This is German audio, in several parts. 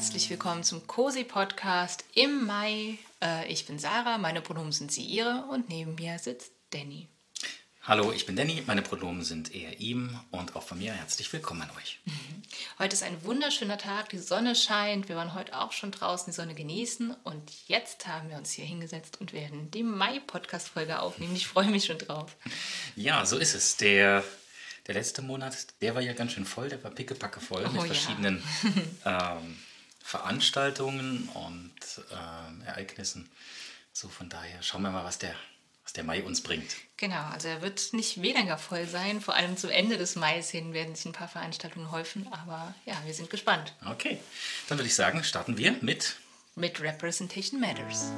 herzlich willkommen zum Cozy Podcast im Mai. Äh, ich bin Sarah, meine Pronomen sind sie, ihre und neben mir sitzt Danny. Hallo, ich bin Danny, meine Pronomen sind er, ihm und auch von mir herzlich willkommen an euch. Mhm. Heute ist ein wunderschöner Tag, die Sonne scheint, wir waren heute auch schon draußen die Sonne genießen und jetzt haben wir uns hier hingesetzt und werden die Mai-Podcast-Folge aufnehmen. Ich freue mich schon drauf. Ja, so ist es. Der, der letzte Monat, der war ja ganz schön voll, der war pickepacke voll oh, mit verschiedenen ähm, Veranstaltungen und ähm, Ereignissen. So von daher schauen wir mal, was der was der Mai uns bringt. Genau, also er wird nicht weniger voll sein. Vor allem zum Ende des Mai hin werden sich ein paar Veranstaltungen häufen. Aber ja, wir sind gespannt. Okay, dann würde ich sagen, starten wir mit... Mit Representation Matters.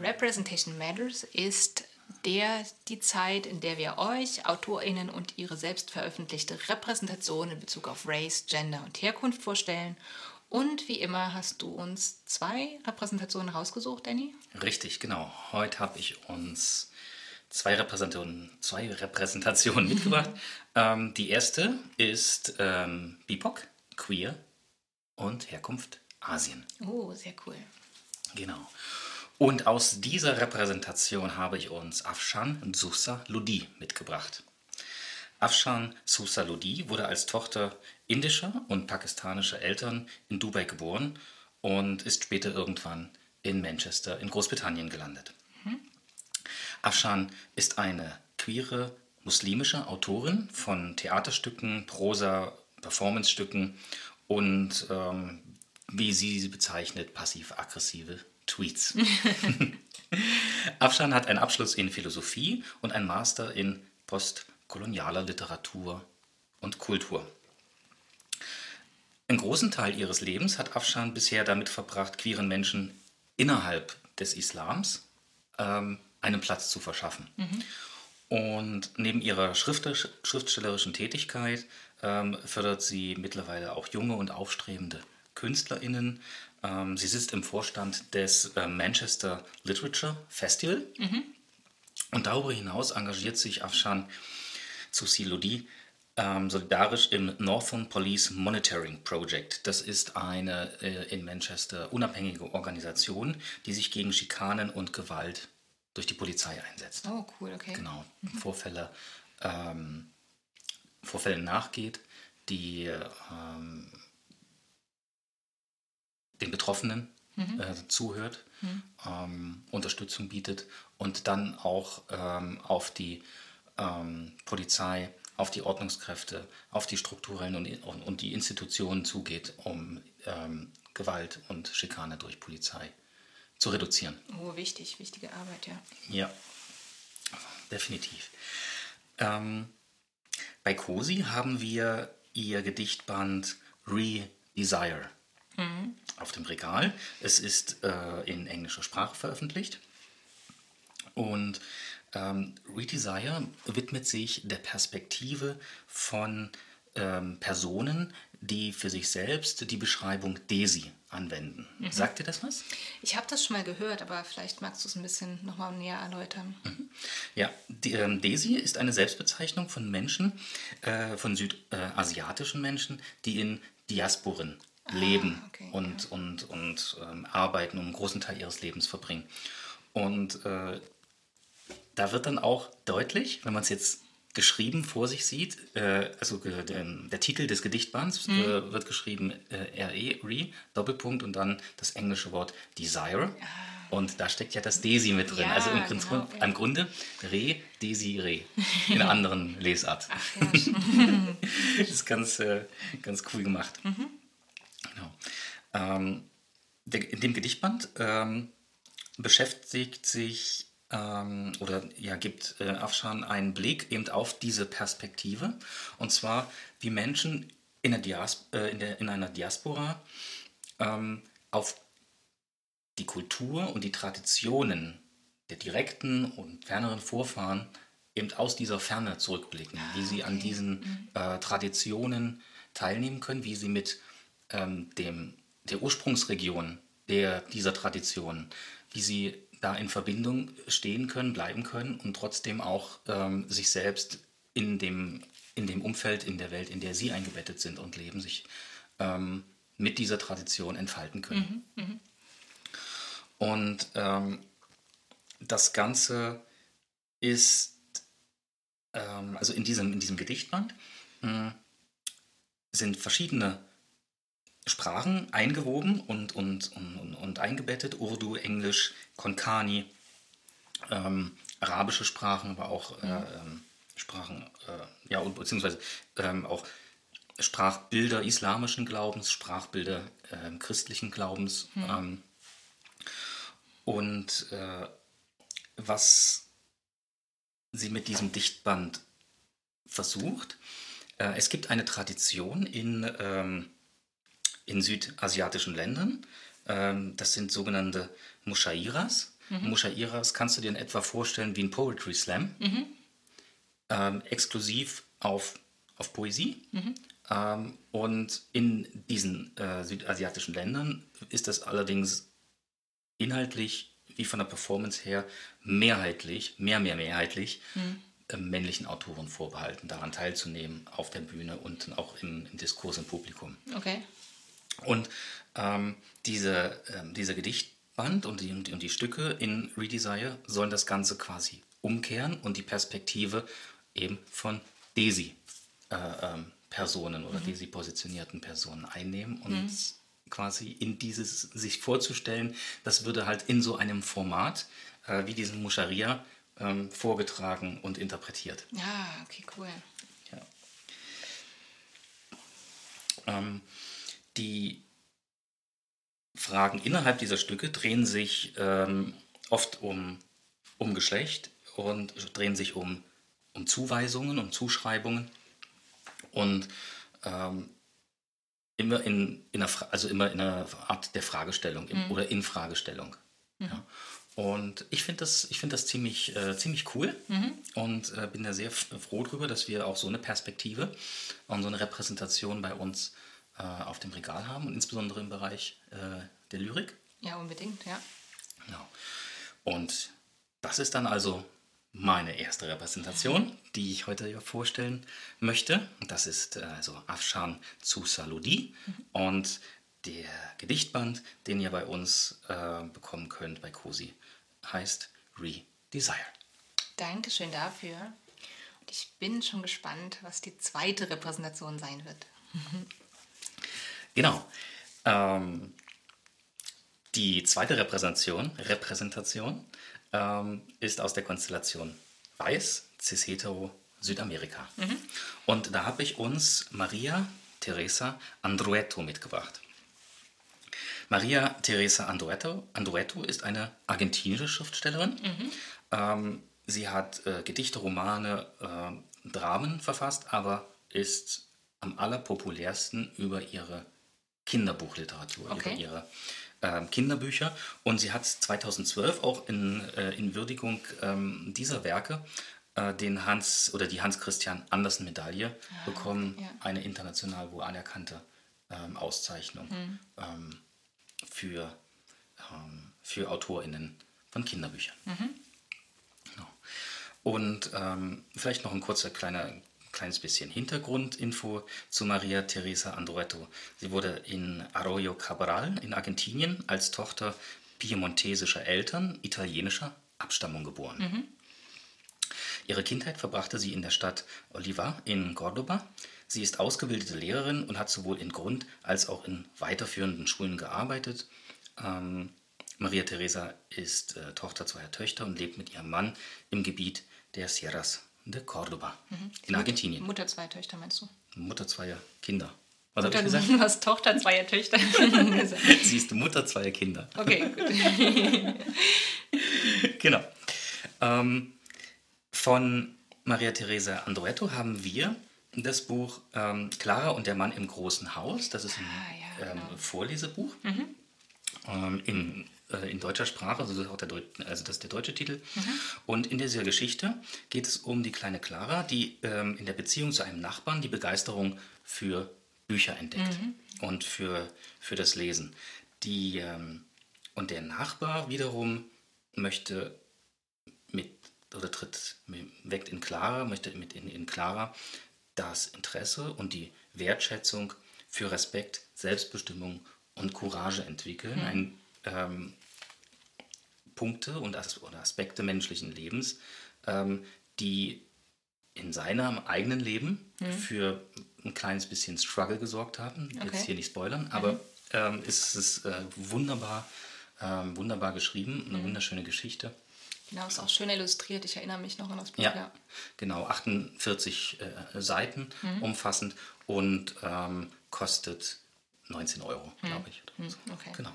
Representation Matters ist der die Zeit, in der wir euch, AutorInnen und ihre selbst veröffentlichte Repräsentation in Bezug auf Race, Gender und Herkunft vorstellen. Und wie immer hast du uns zwei Repräsentationen rausgesucht, Danny? Richtig, genau. Heute habe ich uns zwei Repräsentationen, zwei Repräsentationen mitgebracht. ähm, die erste ist ähm, BIPOC, Queer und Herkunft Asien. Oh, sehr cool. Genau. Und aus dieser Repräsentation habe ich uns Afshan Sousa Lodi mitgebracht. Afshan Sousa Lodi wurde als Tochter indischer und pakistanischer Eltern in Dubai geboren und ist später irgendwann in Manchester in Großbritannien gelandet. Mhm. Afshan ist eine queere muslimische Autorin von Theaterstücken, Prosa, Performancestücken und, ähm, wie sie sie bezeichnet, passiv-aggressive Tweets. Afshan hat einen Abschluss in Philosophie und einen Master in postkolonialer Literatur und Kultur. Einen großen Teil ihres Lebens hat Afshan bisher damit verbracht, queeren Menschen innerhalb des Islams ähm, einen Platz zu verschaffen. Mhm. Und neben ihrer schriftstellerischen Tätigkeit ähm, fördert sie mittlerweile auch junge und aufstrebende KünstlerInnen, ähm, sie sitzt im Vorstand des äh, Manchester Literature Festival. Mhm. Und darüber hinaus engagiert sich Afshan Lodi ähm, solidarisch im Northern Police Monitoring Project. Das ist eine äh, in Manchester unabhängige Organisation, die sich gegen Schikanen und Gewalt durch die Polizei einsetzt. Oh, cool, okay. Genau, mhm. Vorfälle, ähm, Vorfällen nachgeht, die ähm, den Betroffenen mhm. äh, zuhört, mhm. ähm, Unterstützung bietet und dann auch ähm, auf die ähm, Polizei, auf die Ordnungskräfte, auf die Strukturen und, und, und die Institutionen zugeht, um ähm, Gewalt und Schikane durch Polizei zu reduzieren. Oh, wichtig, wichtige Arbeit, ja. Ja, definitiv. Ähm, bei Cosi haben wir ihr Gedichtband Re-Desire mhm. auf dem Regal. Es ist äh, in englischer Sprache veröffentlicht. Und ähm, Redesire widmet sich der Perspektive von ähm, Personen, die für sich selbst die Beschreibung Desi anwenden. Mhm. Sagt dir das was? Ich habe das schon mal gehört, aber vielleicht magst du es ein bisschen nochmal näher erläutern. Mhm. Ja, die, ähm, Desi ist eine Selbstbezeichnung von Menschen, äh, von südasiatischen äh, Menschen, die in Diasporen leben ah, okay, und, ja. und, und ähm, arbeiten und einen großen Teil ihres Lebens verbringen. Und äh, da wird dann auch deutlich, wenn man es jetzt geschrieben vor sich sieht, äh, also der, der, Titel des Gedichtbands mhm. äh, wird geschrieben äh, RE, Re, Doppelpunkt und dann das englische Wort Desire. Ah. Und da steckt ja das Desi mit drin. Ja, also im Prinzip genau, ja. im Grunde Re, Desi, Re. In einer anderen Lesart. Ach, ja. das ist ganz, äh, ganz cool gemacht. Mhm. Genau. Ähm, der, in dem Gedichtband ähm, beschäftigt sich ähm, oder ja, gibt äh, Afshan einen Blick eben auf diese Perspektive und zwar wie Menschen in, der Dias äh, in, der, in einer Diaspora ähm, auf die Kultur und die Traditionen der direkten und ferneren Vorfahren eben aus dieser Ferne zurückblicken, wie sie an diesen mhm. äh, Traditionen teilnehmen können, wie sie mit ähm, dem, der Ursprungsregion der, dieser Tradition, wie sie da in Verbindung stehen können, bleiben können und trotzdem auch ähm, sich selbst in dem, in dem Umfeld, in der Welt, in der sie eingebettet sind und leben, sich ähm, mit dieser Tradition entfalten können. Mhm, mh. Und ähm, das Ganze ist, ähm, also in diesem, in diesem Gedichtband mh, hm, sind verschiedene Sprachen eingewoben und, und, und, und eingebettet. Urdu, Englisch, Konkani, ähm, arabische Sprachen, aber auch äh, ähm, Sprachen, äh, ja, und, beziehungsweise ähm, auch Sprachbilder islamischen Glaubens, Sprachbilder äh, christlichen Glaubens. Mhm. und äh, was sie mit diesem Dichtband versucht, äh, es gibt eine Tradition in ähm, in südasiatischen Ländern. Ähm, das sind sogenannte Mushairas. Mhm. Mushairas kannst du dir in etwa vorstellen wie ein Poetry Slam. Mhm. Ähm, exklusiv auf, auf Poesie. Mhm. Ähm, und in diesen äh, südasiatischen Ländern ist das allerdings inhaltlich wie von der Performance her mehrheitlich, mehr, mehr mehrheitlich mhm. äh, männlichen Autoren vorbehalten, daran teilzunehmen auf der Bühne und auch im, im Diskurs im Publikum. Okay. Und ähm, diese, ähm, dieser Gedichtband und die, und die Stücke in Redesire sollen das Ganze quasi umkehren und die Perspektive eben von Desi-Personen äh, ähm, oder mhm. Desi-positionierten Personen einnehmen und mhm. quasi in dieses sich vorzustellen, das würde halt in so einem Format äh, wie diesen Musharia ähm, vorgetragen und interpretiert. Ja, okay, cool. Ja. Ähm, die Fragen innerhalb dieser Stücke drehen sich ähm, oft um, um Geschlecht und drehen sich um, um Zuweisungen, um Zuschreibungen und ähm, immer in, in einer, also immer in einer Art der Fragestellung mhm. oder in Fragestellung. Mhm. Ja. Und ich finde das, find das ziemlich, äh, ziemlich cool mhm. und äh, bin da sehr froh darüber, dass wir auch so eine Perspektive und so eine Repräsentation bei uns äh, auf dem Regal haben und insbesondere im Bereich äh, der Lyrik. Ja, unbedingt, ja. Genau. Und das ist dann also meine erste Repräsentation, die ich heute ja vorstellen möchte. Das ist äh, also Afshan zu Saludi mhm. und der Gedichtband, den ihr bei uns äh, bekommen könnt bei COSI, heißt Re-Desire. Dankeschön dafür. Und ich bin schon gespannt, was die zweite Repräsentation sein wird. Genau. Ähm, die zweite Repräsentation, Repräsentation ähm, ist aus der Konstellation Weiß, Cis-Hetero, Südamerika. Mhm. Und da habe ich uns Maria Teresa Andrueto mitgebracht. Maria Teresa Andrueto, Andrueto ist eine argentinische Schriftstellerin. Mhm. Ähm, sie hat äh, Gedichte, Romane, äh, Dramen verfasst, aber ist am allerpopulärsten über ihre Kinderbuchliteratur, okay. ihre, ihre äh, Kinderbücher. Und sie hat 2012 auch in, äh, in Würdigung ähm, dieser Werke äh, den Hans oder die Hans-Christian Andersen-Medaille ah, bekommen, ja. eine international wohl anerkannte ähm, Auszeichnung mhm. ähm, für, ähm, für AutorInnen von Kinderbüchern. Mhm. Genau. Und ähm, vielleicht noch ein kurzer kleiner kleines bisschen Hintergrundinfo zu Maria Teresa Andrueto. Sie wurde in Arroyo Cabral in Argentinien als Tochter piemontesischer Eltern italienischer Abstammung geboren. Mhm. Ihre Kindheit verbrachte sie in der Stadt Oliva in Cordoba. Sie ist ausgebildete Lehrerin und hat sowohl in Grund- als auch in weiterführenden Schulen gearbeitet. Ähm, Maria Teresa ist äh, Tochter zweier Töchter und lebt mit ihrem Mann im Gebiet der Sierras de Cordoba mhm. in Argentinien. Mutter zweier Töchter meinst du? Mutter zweier Kinder. Was habe ich gesagt? Du hast Tochter zweier Töchter. Sie ist Mutter zweier Kinder. Okay, gut. genau. Ähm, von Maria Teresa Andruetto haben wir das Buch ähm, Clara und der Mann im großen Haus. Das ist ein ah, ja, ähm, genau. Vorlesebuch mhm. ähm, in äh, in deutscher Sprache, also das, ist auch der also das der deutsche Titel. Mhm. Und in dieser Geschichte geht es um die kleine Clara, die ähm, in der Beziehung zu einem Nachbarn die Begeisterung für Bücher entdeckt mhm. und für, für das Lesen. Die, ähm, und der Nachbar wiederum möchte mit oder tritt, weckt in Clara, möchte mit in, in Clara das Interesse und die Wertschätzung für Respekt, Selbstbestimmung und Courage entwickeln. Mhm. Ein, ähm, Punkte und As oder Aspekte menschlichen Lebens, ähm, die in seinem eigenen Leben mhm. für ein kleines bisschen Struggle gesorgt haben. Okay. Jetzt hier nicht spoilern, aber mhm. ähm, ist es äh, wunderbar, ähm, wunderbar geschrieben, eine mhm. wunderschöne Geschichte. Genau, ist auch schön illustriert. Ich erinnere mich noch an das Buch. Ja, ja. genau. 48 äh, Seiten mhm. umfassend und ähm, kostet 19 Euro, mhm. glaube ich. So. Okay. Genau.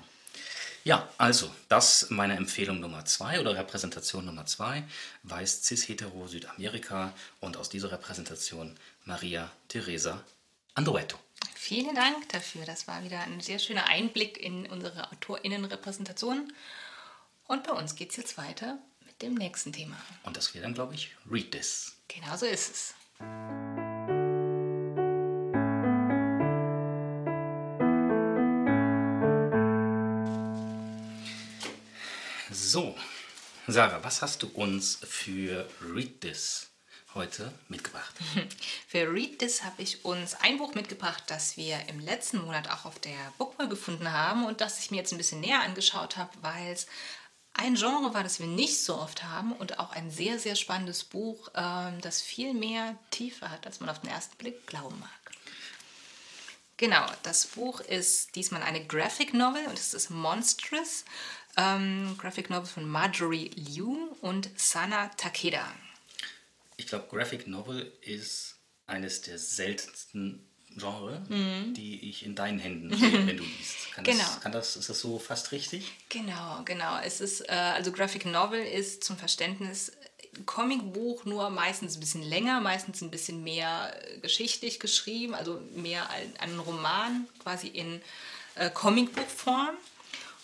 Ja, also, das meine Empfehlung Nummer zwei oder Repräsentation Nummer zwei, weiß cis-hetero Südamerika und aus dieser Repräsentation Maria Teresa Andoetto. Vielen Dank dafür. Das war wieder ein sehr schöner Einblick in unsere AutorInnenrepräsentation. Und bei uns geht es jetzt weiter mit dem nächsten Thema. Und das wäre dann, glaube ich, Read This. Genau so ist es. So, Sarah, was hast du uns für Read This heute mitgebracht? Für Read This habe ich uns ein Buch mitgebracht, das wir im letzten Monat auch auf der Bookwall gefunden haben und das ich mir jetzt ein bisschen näher angeschaut habe, weil es ein Genre war, das wir nicht so oft haben und auch ein sehr, sehr spannendes Buch, ähm, das viel mehr Tiefe hat, als man auf den ersten Blick glauben mag. Genau, das Buch ist diesmal eine Graphic Novel und es ist Monstrous ähm, Graphic Novel von Marjorie Liu und Sana Takeda. Ich glaube, Graphic Novel ist eines der seltensten Genre, mhm. die ich in deinen Händen sehe, wenn du liest. Kann genau. Das, kann das, ist das so fast richtig? Genau, genau. Es ist, äh, also Graphic Novel ist zum Verständnis Comicbuch, nur meistens ein bisschen länger, meistens ein bisschen mehr äh, geschichtlich geschrieben, also mehr ein, ein Roman quasi in äh, Comicbuchform.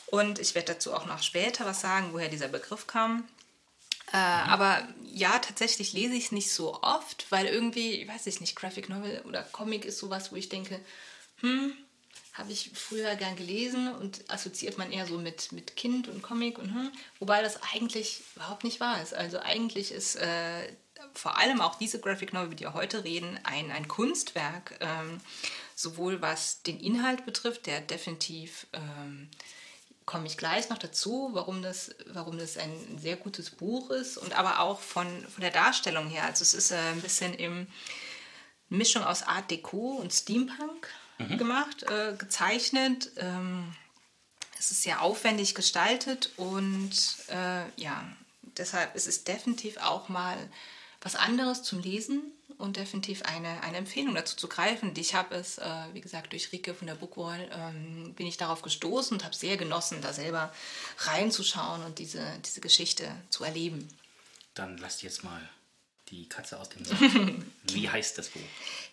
Und ich werde dazu auch noch später was sagen, woher dieser Begriff kam. Äh, mhm. Aber ja, tatsächlich lese ich es nicht so oft, weil irgendwie, weiß ich nicht, Graphic Novel oder Comic ist sowas, wo ich denke, hm, habe ich früher gern gelesen und assoziiert man eher so mit, mit Kind und Comic und hm, wobei das eigentlich überhaupt nicht wahr ist. Also eigentlich ist äh, vor allem auch diese Graphic Novel, über die wir heute reden, ein, ein Kunstwerk, ähm, sowohl was den Inhalt betrifft, der definitiv ähm, komme ich gleich noch dazu, warum das, warum das ein sehr gutes Buch ist und aber auch von, von der Darstellung her. Also es ist äh, ein bisschen im Mischung aus Art Deco und Steampunk mhm. gemacht, äh, gezeichnet. Ähm, es ist sehr aufwendig gestaltet und äh, ja, deshalb ist es definitiv auch mal was anderes zum Lesen und definitiv eine, eine Empfehlung dazu zu greifen. Ich habe es, äh, wie gesagt, durch Rike von der Bookwall ähm, bin ich darauf gestoßen und habe sehr genossen, da selber reinzuschauen und diese, diese Geschichte zu erleben. Dann lasst jetzt mal die Katze aus dem Sack. Wie heißt das Buch?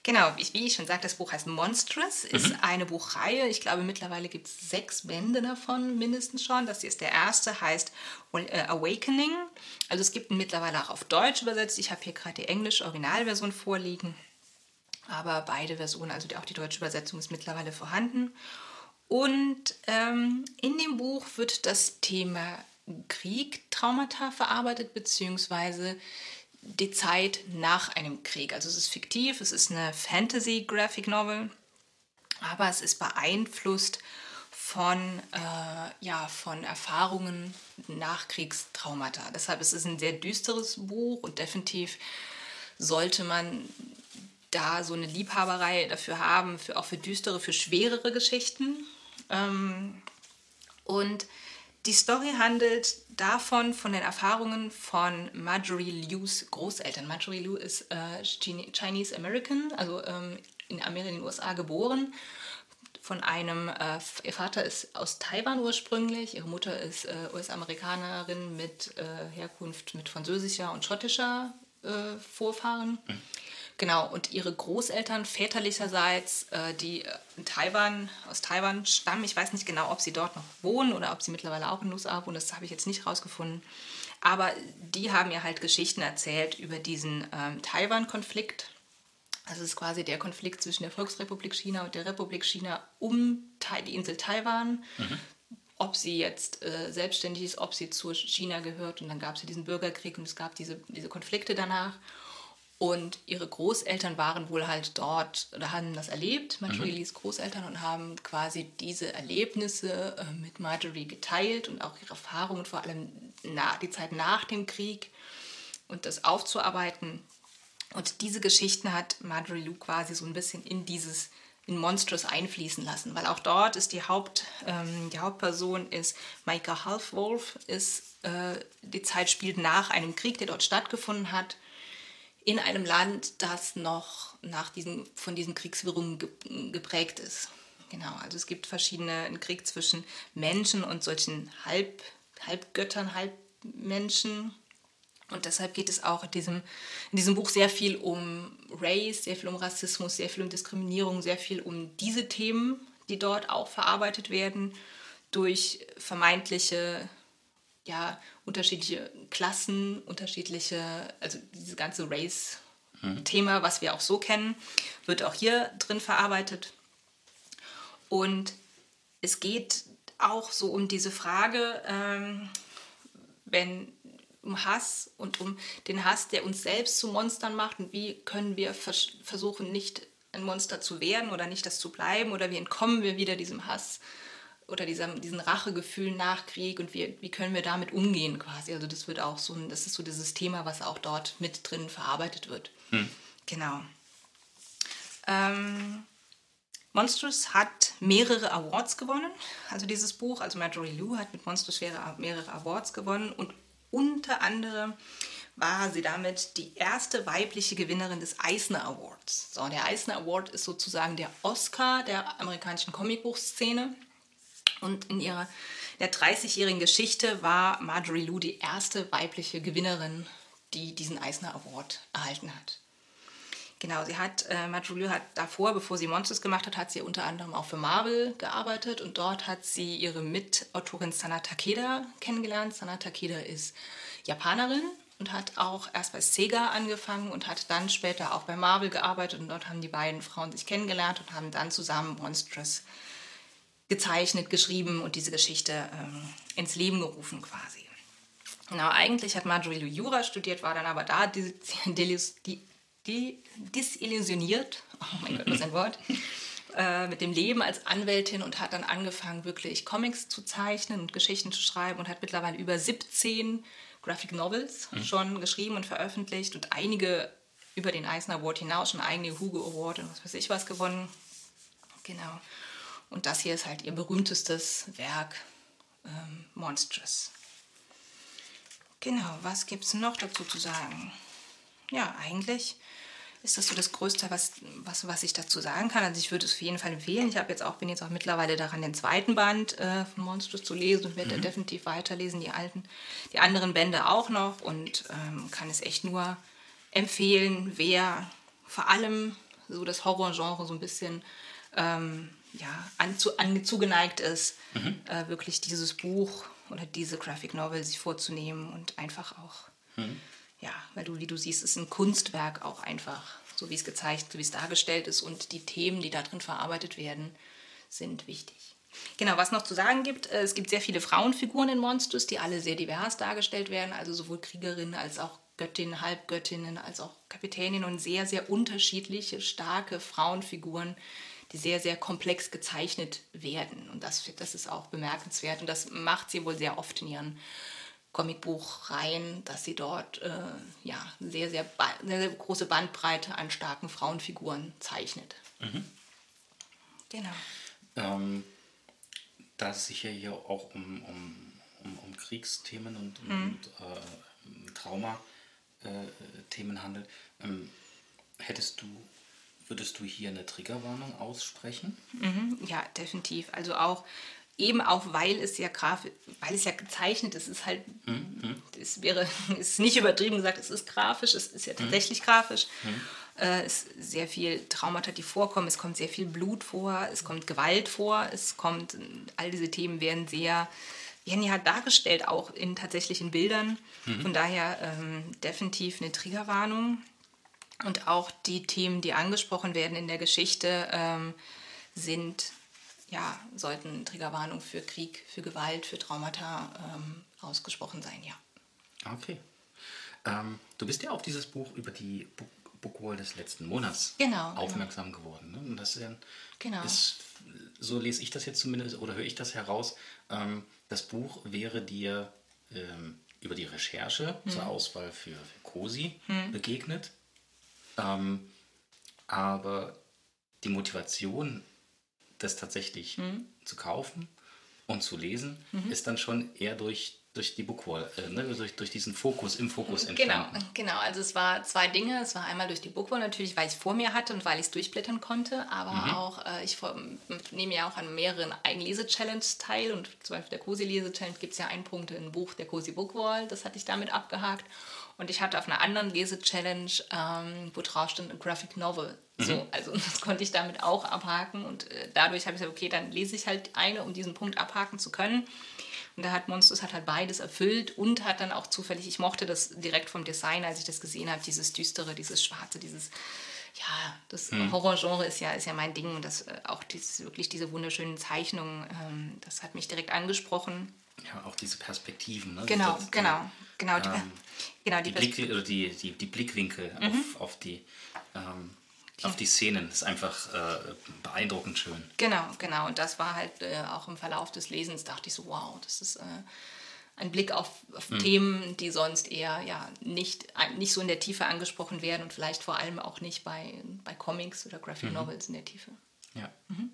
Genau, wie ich schon sagte, das Buch heißt Monstrous, ist mhm. eine Buchreihe. Ich glaube, mittlerweile gibt es sechs Bände davon mindestens schon. Das hier ist der erste, heißt äh, Awakening. Also es gibt ihn mittlerweile auch auf Deutsch übersetzt. Ich habe hier gerade die englische Originalversion vorliegen. Aber beide Versionen, also auch die deutsche Übersetzung ist mittlerweile vorhanden. Und ähm, in dem Buch wird das Thema Krieg, Traumata verarbeitet, beziehungsweise die Zeit nach einem Krieg. Also es ist fiktiv, es ist eine Fantasy-Graphic Novel, aber es ist beeinflusst von, äh, ja, von Erfahrungen nach Kriegstraumata. Deshalb ist es ein sehr düsteres Buch und definitiv sollte man da so eine Liebhaberei dafür haben, für, auch für düstere, für schwerere Geschichten. Ähm, und die Story handelt davon, von den Erfahrungen von Marjorie Lius Großeltern. Marjorie Liu ist äh, Chinese American, also ähm, in Amerika, in den USA geboren. Von einem, äh, ihr Vater ist aus Taiwan ursprünglich, ihre Mutter ist äh, US-Amerikanerin mit äh, Herkunft mit französischer und schottischer äh, Vorfahren. Mhm. Genau, und ihre Großeltern väterlicherseits, äh, die äh, in Taiwan, aus Taiwan stammen, ich weiß nicht genau, ob sie dort noch wohnen oder ob sie mittlerweile auch in den USA wohnen, das habe ich jetzt nicht rausgefunden. Aber die haben mir halt Geschichten erzählt über diesen ähm, Taiwan-Konflikt. Das ist quasi der Konflikt zwischen der Volksrepublik China und der Republik China um die Insel Taiwan. Mhm. ob sie jetzt äh, selbstständig ist, ob sie zu China gehört. Und dann gab es ja diesen Bürgerkrieg und es gab diese, diese Konflikte danach. Und ihre Großeltern waren wohl halt dort oder haben das erlebt, Marjorie mhm. Großeltern, und haben quasi diese Erlebnisse äh, mit Marjorie geteilt und auch ihre Erfahrungen, vor allem na, die Zeit nach dem Krieg und das aufzuarbeiten. Und diese Geschichten hat Marjorie Lou quasi so ein bisschen in dieses in Monstrous einfließen lassen, weil auch dort ist die, Haupt, ähm, die Hauptperson ist Micah Halfwolf, ist, äh, die Zeit spielt nach einem Krieg, der dort stattgefunden hat, in einem Land, das noch nach diesen, von diesen Kriegswirrungen geprägt ist. Genau, also es gibt verschiedene, einen Krieg zwischen Menschen und solchen Halb, Halbgöttern, Halbmenschen, und deshalb geht es auch in diesem, in diesem Buch sehr viel um Race, sehr viel um Rassismus, sehr viel um Diskriminierung, sehr viel um diese Themen, die dort auch verarbeitet werden durch vermeintliche, ja, unterschiedliche Klassen, unterschiedliche, also dieses ganze Race-Thema, was wir auch so kennen, wird auch hier drin verarbeitet. Und es geht auch so um diese Frage, ähm, wenn um Hass und um den Hass, der uns selbst zu Monstern macht und wie können wir vers versuchen, nicht ein Monster zu werden oder nicht das zu bleiben oder wie entkommen wir wieder diesem Hass oder diesem, diesen Rachegefühlen nach Krieg und wie, wie können wir damit umgehen quasi. Also das wird auch so, das ist so dieses Thema, was auch dort mit drin verarbeitet wird. Hm. Genau. Ähm, Monstrous hat mehrere Awards gewonnen, also dieses Buch, also Marjorie Liu hat mit Monstrous mehrere Awards gewonnen und unter anderem war sie damit die erste weibliche Gewinnerin des Eisner Awards. So, der Eisner Award ist sozusagen der Oscar der amerikanischen Comicbuchszene. Und in ihrer der 30-jährigen Geschichte war Marjorie Liu die erste weibliche Gewinnerin, die diesen Eisner Award erhalten hat. Genau, sie hat, äh, Marjorie hat davor, bevor sie Monsters gemacht hat, hat sie unter anderem auch für Marvel gearbeitet und dort hat sie ihre Mitautorin Sana Takeda kennengelernt. Sana Takeda ist Japanerin und hat auch erst bei Sega angefangen und hat dann später auch bei Marvel gearbeitet und dort haben die beiden Frauen sich kennengelernt und haben dann zusammen Monstrous gezeichnet, geschrieben und diese Geschichte ähm, ins Leben gerufen quasi. Genau, eigentlich hat Marjorie Jura studiert, war dann aber da die, die die disillusioniert, oh mein Gott, was ein Wort, äh, mit dem Leben als Anwältin und hat dann angefangen, wirklich Comics zu zeichnen und Geschichten zu schreiben und hat mittlerweile über 17 Graphic Novels mhm. schon geschrieben und veröffentlicht und einige über den Eisner Award hinaus schon eigene Hugo Award und was weiß ich was gewonnen. Genau. Und das hier ist halt ihr berühmtestes Werk, ähm, Monstrous. Genau, was gibt es noch dazu zu sagen? ja, eigentlich ist das so das Größte, was, was, was ich dazu sagen kann. Also ich würde es auf jeden Fall empfehlen. Ich jetzt auch, bin jetzt auch mittlerweile daran, den zweiten Band äh, von Monsters zu lesen und werde mhm. definitiv weiterlesen, die alten, die anderen Bände auch noch und ähm, kann es echt nur empfehlen, wer vor allem so das Horrorgenre so ein bisschen ähm, ja, an, zu, an, zugeneigt ist, mhm. äh, wirklich dieses Buch oder diese Graphic Novel sich vorzunehmen und einfach auch mhm ja, weil du, wie du siehst, ist ein Kunstwerk auch einfach, so wie es gezeichnet, so wie es dargestellt ist und die Themen, die da drin verarbeitet werden, sind wichtig. Genau, was noch zu sagen gibt, äh, es gibt sehr viele Frauenfiguren in Monsters, die alle sehr divers dargestellt werden, also sowohl Kriegerinnen als auch Göttinnen, Halbgöttinnen, als auch Kapitäninnen und sehr, sehr unterschiedliche, starke Frauenfiguren, die sehr, sehr komplex gezeichnet werden. Und das, das ist auch bemerkenswert und das macht sie wohl sehr oft in ihren Comicbuchreihen, dass sie dort äh, ja, sehr, sehr, sehr, sehr, große Bandbreite an starken Frauenfiguren zeichnet. Mhm. Genau. Ähm, da es sich ja hier auch um, um, um, um Kriegsthemen und, mhm. und äh, Traumathemen äh, handelt, ähm, hättest du Würdest du hier eine Triggerwarnung aussprechen? Mhm, ja, definitiv. Also auch eben auch weil es ja grafisch, weil es ja gezeichnet ist, ist halt, mhm. es wäre, ist nicht übertrieben gesagt, es ist grafisch, es ist ja tatsächlich mhm. grafisch. Mhm. Äh, es ist sehr viel Traumata, die vorkommen, es kommt sehr viel Blut vor, es kommt Gewalt vor, es kommt, all diese Themen werden sehr, werden ja dargestellt, auch in tatsächlichen Bildern. Mhm. Von daher ähm, definitiv eine Triggerwarnung. Und auch die Themen, die angesprochen werden in der Geschichte, ähm, sind ja, sollten Triggerwarnungen für Krieg, für Gewalt, für Traumata ähm, ausgesprochen sein, ja. Okay. Ähm, du bist ja auf dieses Buch über die Book Bookwall des letzten Monats genau, genau. aufmerksam genau. geworden. Ne? Und das ist, ja, genau. ist, so lese ich das jetzt zumindest oder höre ich das heraus. Ähm, das Buch wäre dir ähm, über die Recherche hm. zur Auswahl für, für COSI hm. begegnet. Ähm, aber die Motivation, das tatsächlich hm. zu kaufen und zu lesen, mhm. ist dann schon eher durch durch die Bookwall, äh, ne? durch, durch diesen Fokus, im Fokus entstanden. Genau, genau. Also es war zwei Dinge. Es war einmal durch die Bookwall natürlich, weil ich es vor mir hatte und weil ich es durchblättern konnte, aber mhm. auch, äh, ich vor, nehme ja auch an mehreren Eigenlese-Challenge teil und zum Beispiel der Cosi-Lese-Challenge gibt es ja einen Punkt im Buch der Cosi Bookwall, das hatte ich damit abgehakt. Und ich hatte auf einer anderen Lese-Challenge, ähm, wo drauf stand, ein Graphic Novel. Mhm. So, also das konnte ich damit auch abhaken und äh, dadurch habe ich gesagt, okay, dann lese ich halt eine, um diesen Punkt abhaken zu können. Und da hat Monsters hat halt beides erfüllt und hat dann auch zufällig, ich mochte das direkt vom Design, als ich das gesehen habe, dieses düstere, dieses schwarze, dieses ja, das hm. Horrorgenre ist ja, ist ja mein Ding und das äh, auch dieses, wirklich diese wunderschönen Zeichnungen, ähm, das hat mich direkt angesprochen. Ja, auch diese Perspektiven. Ne? Genau, das, genau, genau. Die, ähm, genau die, die, Blick, die, die, die Blickwinkel mhm. auf, auf die ähm, auf die Szenen. Ist einfach äh, beeindruckend schön. Genau, genau. Und das war halt äh, auch im Verlauf des Lesens, dachte ich so, wow, das ist äh, ein Blick auf, auf mhm. Themen, die sonst eher ja, nicht, nicht so in der Tiefe angesprochen werden und vielleicht vor allem auch nicht bei, bei Comics oder Graphic mhm. Novels in der Tiefe. Ja. Mhm.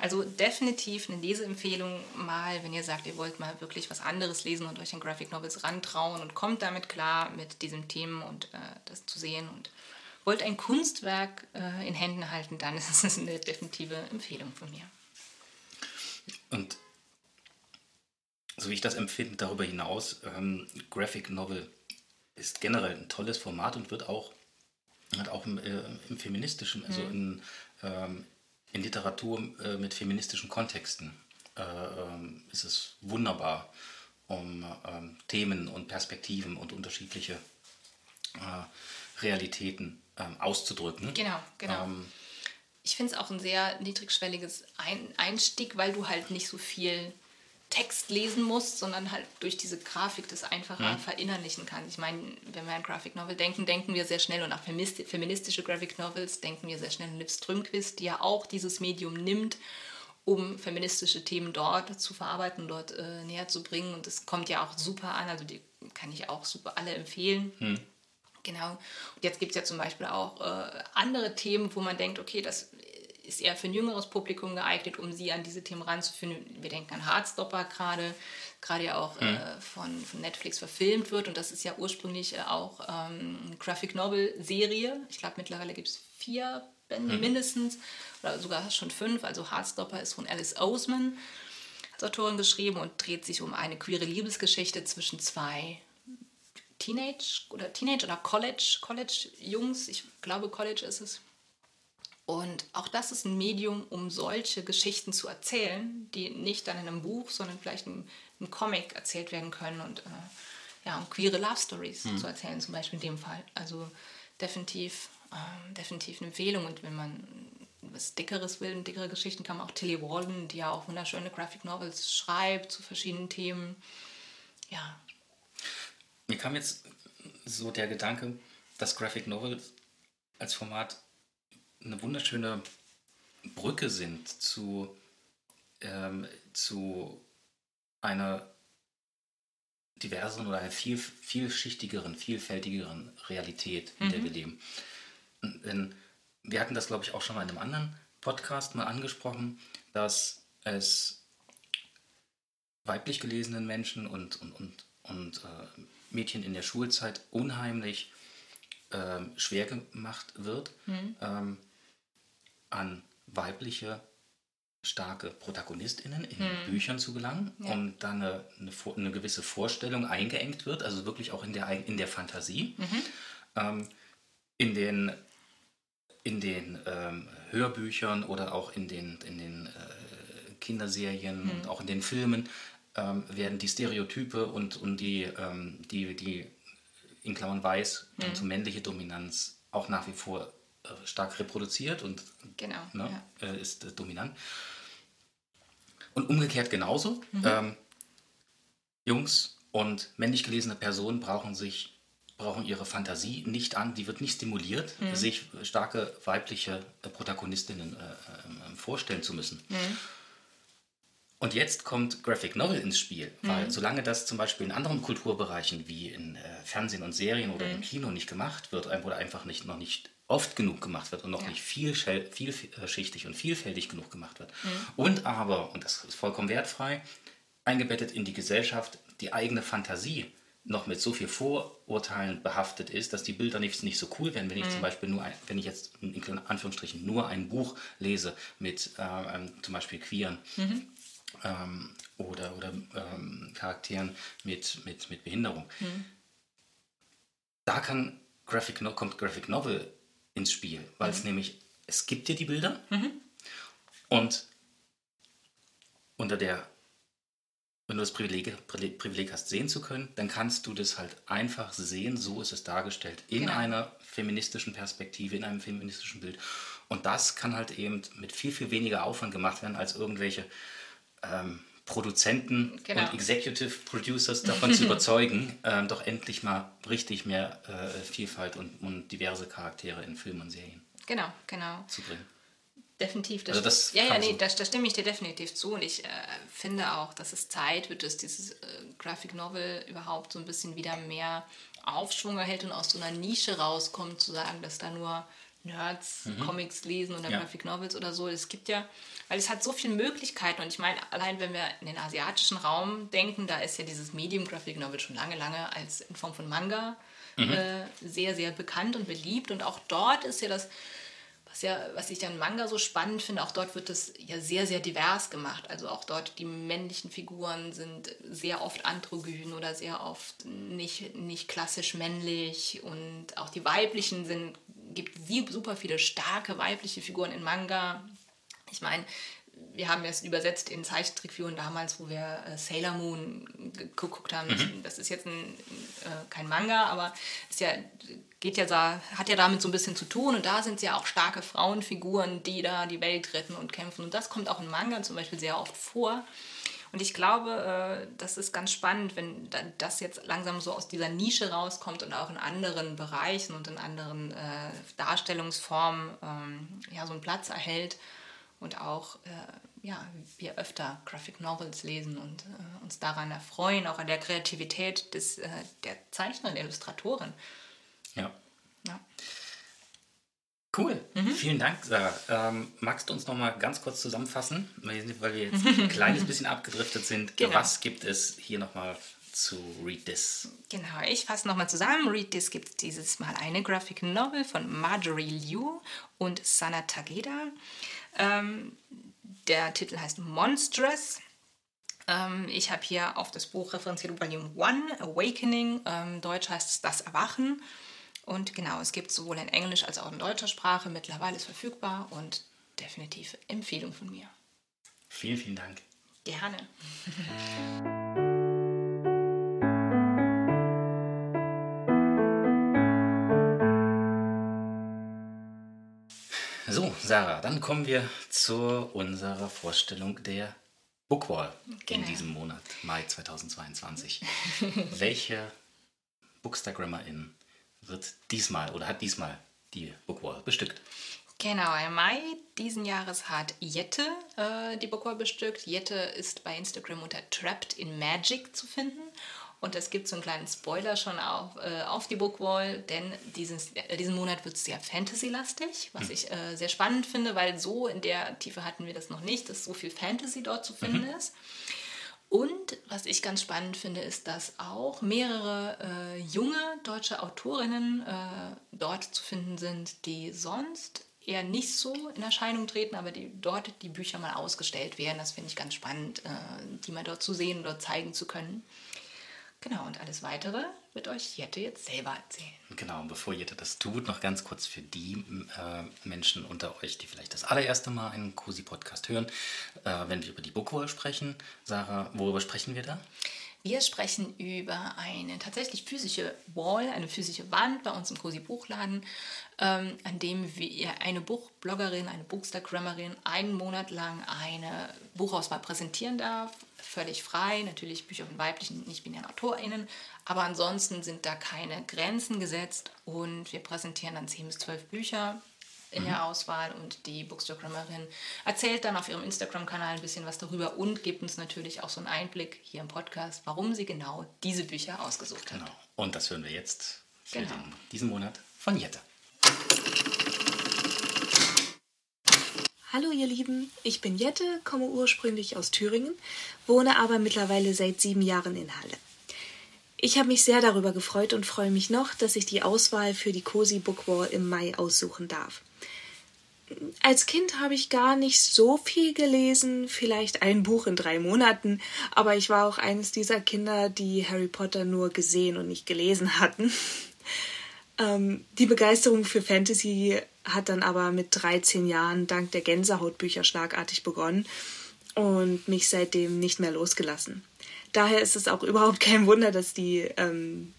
Also definitiv eine Leseempfehlung mal, wenn ihr sagt, ihr wollt mal wirklich was anderes lesen und euch an Graphic Novels rantrauen und kommt damit klar, mit diesen Themen und äh, das zu sehen und wollt ein Kunstwerk äh, in Händen halten, dann ist es eine definitive Empfehlung von mir. Und so wie ich das empfinde, darüber hinaus, ähm, Graphic Novel ist generell ein tolles Format und wird auch, hat auch im, äh, im feministischen, also mhm. in, ähm, in Literatur äh, mit feministischen Kontexten äh, ähm, ist es wunderbar, um ähm, Themen und Perspektiven und unterschiedliche äh, Realitäten ähm, auszudrücken. Genau, genau. Ähm, ich finde es auch ein sehr niedrigschwelliges ein Einstieg, weil du halt nicht so viel Text lesen musst, sondern halt durch diese Grafik das einfacher ja. verinnerlichen kannst. Ich meine, wenn wir an Graphic Novel denken, denken wir sehr schnell und auch feministische Graphic Novels denken wir sehr schnell an Liv Strömquist, die ja auch dieses Medium nimmt, um feministische Themen dort zu verarbeiten, dort äh, näher zu bringen. Und das kommt ja auch super an, also die kann ich auch super alle empfehlen. Hm. Genau. Und jetzt gibt es ja zum Beispiel auch äh, andere Themen, wo man denkt, okay, das ist eher für ein jüngeres Publikum geeignet, um sie an diese Themen ranzuführen. Wir denken an Hardstopper gerade, gerade ja auch mhm. äh, von, von, Netflix verfilmt wird. Und das ist ja ursprünglich äh, auch ähm, eine Graphic Novel-Serie. Ich glaube, mittlerweile gibt es vier Bände mhm. mindestens oder sogar schon fünf. Also Hardstopper ist von Alice Oseman als Autorin geschrieben und dreht sich um eine queere Liebesgeschichte zwischen zwei Teenage oder Teenage oder College, College-Jungs, ich glaube College ist es. Und auch das ist ein Medium, um solche Geschichten zu erzählen, die nicht dann in einem Buch, sondern vielleicht im, im Comic erzählt werden können und äh, ja, um queere Love Stories mhm. zu erzählen, zum Beispiel in dem Fall. Also definitiv, äh, definitiv eine Empfehlung. Und wenn man was Dickeres will, dickere Geschichten, kann man auch Tilly Walden, die ja auch wunderschöne Graphic Novels schreibt zu verschiedenen Themen. Ja, mir kam jetzt so der Gedanke, dass Graphic Novels als Format eine wunderschöne Brücke sind zu, ähm, zu einer diverseren oder einer viel, vielschichtigeren, vielfältigeren Realität, in mhm. der wir leben. Denn wir hatten das, glaube ich, auch schon mal in einem anderen Podcast mal angesprochen, dass es weiblich gelesenen Menschen und, und, und, und äh, Mädchen in der Schulzeit unheimlich ähm, schwer gemacht wird, mhm. ähm, an weibliche starke ProtagonistInnen in hm. Büchern zu gelangen ja. und dann eine, eine, eine, gewisse Vorstellung eingeengt wird, also wirklich auch in der, in der Fantasie. Mhm. Ähm, in den, in den ähm, Hörbüchern oder auch in den, in den äh, Kinderserien mhm. und auch in den Filmen ähm, werden die Stereotype und, und die, ähm, die, die in Klammern weiß, mhm. also männliche Dominanz auch nach wie vor stark reproduziert und genau, ne, ja. äh, ist äh, dominant. Und umgekehrt genauso. Mhm. Ähm, Jungs und männlich gelesene Personen brauchen sich brauchen ihre Fantasie nicht an, die wird nicht stimuliert, mhm. sich starke weibliche Protagonistinnen äh, äh, vorstellen zu müssen. Mhm. Und jetzt kommt Graphic Novel ins Spiel, weil mhm. solange das zum Beispiel in anderen Kulturbereichen wie in äh, Fernsehen und Serien oder mhm. im Kino nicht gemacht wird oder einfach nicht, noch nicht oft genug gemacht wird und noch ja. nicht viel, vielschichtig und vielfältig genug gemacht wird. Mhm. Und aber, und das ist vollkommen wertfrei, eingebettet in die Gesellschaft die eigene Fantasie noch mit so viel Vorurteilen behaftet ist, dass die Bilder nicht, nicht so cool werden, wenn ich mhm. zum Beispiel nur, ein, wenn ich jetzt in Anführungsstrichen nur ein Buch lese mit äh, ähm, zum Beispiel queeren mhm ähm, oder, oder ähm, Charakteren mit, mit, mit Behinderung. Mhm. Da kann Graphic kommt Graphic Novel ins Spiel, weil mhm. es nämlich, es gibt dir die Bilder mhm. und unter der, wenn du das Privileg, Privileg hast, sehen zu können, dann kannst du das halt einfach sehen, so ist es dargestellt, in genau. einer feministischen Perspektive, in einem feministischen Bild. Und das kann halt eben mit viel, viel weniger Aufwand gemacht werden, als irgendwelche ähm, Produzenten genau. und Executive Producers davon zu überzeugen, ähm, doch endlich mal richtig mehr äh, Vielfalt und, und, diverse Charaktere in Filmen und Serien genau, genau. zu bringen. Definitiv. Das, also das ja, ja, nee, da, da stimme ich dir definitiv zu. Und ich äh, finde auch, dass es Zeit wird, dass dieses äh, Graphic Novel überhaupt so ein bisschen wieder mehr Aufschwung erhält und aus so einer Nische rauskommt, zu sagen, dass da nur Nerds mhm. Comics lesen oder ja. Graphic Novels oder so. Es gibt ja, weil es hat so viele Möglichkeiten und ich meine, allein wenn wir in den asiatischen Raum denken, da ist ja dieses Medium Graphic Novel schon lange, lange als in Form von Manga mhm. äh, sehr, sehr bekannt und beliebt und auch dort ist ja das, was ja, was ich an Manga so spannend finde, auch dort wird das ja sehr, sehr divers gemacht. Also auch dort die männlichen Figuren sind sehr oft androgyn oder sehr oft nicht, nicht klassisch männlich und auch die weiblichen sind gibt super viele starke weibliche Figuren in Manga. Ich meine, wir haben es übersetzt in Zeichentrickfiguren damals, wo wir äh, Sailor Moon geguckt haben. Mhm. Das ist jetzt ein, äh, kein Manga, aber es ja, geht ja da, hat ja damit so ein bisschen zu tun. Und da sind ja auch starke Frauenfiguren, die da die Welt retten und kämpfen. Und das kommt auch in Manga zum Beispiel sehr oft vor. Und ich glaube, äh, das ist ganz spannend, wenn das jetzt langsam so aus dieser Nische rauskommt und auch in anderen Bereichen und in anderen äh, Darstellungsformen ähm, ja, so einen Platz erhält und auch äh, ja, wir öfter Graphic Novels lesen und äh, uns daran erfreuen, auch an der Kreativität des, äh, der Zeichner und Illustratorin. Ja. ja. Cool, mhm. vielen Dank, Sarah. Ähm, magst du uns noch mal ganz kurz zusammenfassen, weil wir jetzt ein kleines bisschen abgedriftet sind. Genau. Was gibt es hier noch mal zu Read This? Genau, ich fasse noch mal zusammen. Read This gibt dieses Mal eine Graphic Novel von Marjorie Liu und Sana Takeda. Ähm, der Titel heißt Monstrous. Ähm, ich habe hier auf das Buch referenziert Volume 1, Awakening. Ähm, Deutsch heißt es Das Erwachen. Und genau, es gibt sowohl in Englisch als auch in deutscher Sprache. Mittlerweile ist verfügbar und definitiv Empfehlung von mir. Vielen, vielen Dank. Gerne. So, Sarah, dann kommen wir zu unserer Vorstellung der Bookwall genau. in diesem Monat, Mai 2022. Welche Bookstagrammerin wird diesmal oder hat diesmal die Bookwall bestückt. Genau, im Mai diesen Jahres hat Jette äh, die Bookwall bestückt. Jette ist bei Instagram unter Trapped in Magic zu finden. Und es gibt so einen kleinen Spoiler schon auf, äh, auf die Bookwall, denn dieses, äh, diesen Monat wird es sehr Fantasy-lastig, was hm. ich äh, sehr spannend finde, weil so in der Tiefe hatten wir das noch nicht, dass so viel Fantasy dort zu finden mhm. ist. Und was ich ganz spannend finde, ist, dass auch mehrere äh, junge deutsche Autorinnen äh, dort zu finden sind, die sonst eher nicht so in Erscheinung treten, aber die dort die Bücher mal ausgestellt werden. Das finde ich ganz spannend, äh, die mal dort zu sehen oder zeigen zu können. Genau, und alles Weitere wird euch Jette jetzt selber erzählen. Genau, und bevor Jette das tut, noch ganz kurz für die äh, Menschen unter euch, die vielleicht das allererste Mal einen Cosi-Podcast hören, äh, wenn wir über die Bookwall sprechen. Sarah, worüber sprechen wir da? Wir sprechen über eine tatsächlich physische Wall, eine physische Wand bei uns im Cosi Buchladen, ähm, an dem wir eine Buchbloggerin, eine Bookstagrammerin einen Monat lang eine Buchauswahl präsentieren darf. Völlig frei, natürlich Bücher von weiblichen, nicht-binären AutorInnen, aber ansonsten sind da keine Grenzen gesetzt und wir präsentieren dann 10 bis 12 Bücher in der mhm. Auswahl und die Bookstagrammerin erzählt dann auf ihrem Instagram-Kanal ein bisschen was darüber und gibt uns natürlich auch so einen Einblick hier im Podcast, warum sie genau diese Bücher ausgesucht hat. Genau. Und das hören wir jetzt für genau. den, diesen Monat von Jette. Hallo ihr Lieben, ich bin Jette, komme ursprünglich aus Thüringen, wohne aber mittlerweile seit sieben Jahren in Halle. Ich habe mich sehr darüber gefreut und freue mich noch, dass ich die Auswahl für die Cozy Book Wall im Mai aussuchen darf. Als Kind habe ich gar nicht so viel gelesen, vielleicht ein Buch in drei Monaten, aber ich war auch eines dieser Kinder, die Harry Potter nur gesehen und nicht gelesen hatten. ähm, die Begeisterung für Fantasy hat dann aber mit 13 Jahren dank der Gänsehautbücher schlagartig begonnen und mich seitdem nicht mehr losgelassen. Daher ist es auch überhaupt kein Wunder, dass die ähm,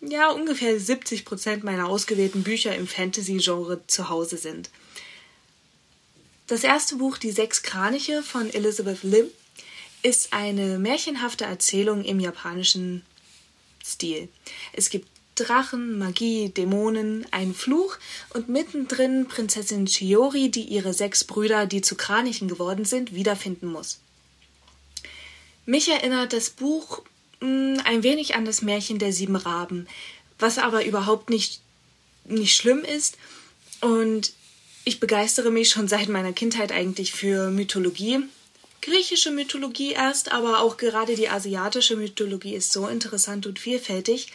ja ungefähr 70 Prozent meiner ausgewählten Bücher im Fantasy-Genre zu Hause sind. Das erste Buch, Die Sechs Kraniche von Elizabeth Lim, ist eine märchenhafte Erzählung im japanischen Stil. Es gibt Drachen, Magie, Dämonen, einen Fluch und mittendrin Prinzessin Chiori, die ihre sechs Brüder, die zu Kranichen geworden sind, wiederfinden muss. Mich erinnert das Buch mh, hm, ein wenig an das Märchen der sieben Raben, was aber überhaupt nicht, nicht schlimm ist. Und ich begeistere mich schon seit meiner Kindheit eigentlich für Mythologie. Griechische Mythologie erst, aber auch gerade die asiatische Mythologie ist so interessant und vielfältig,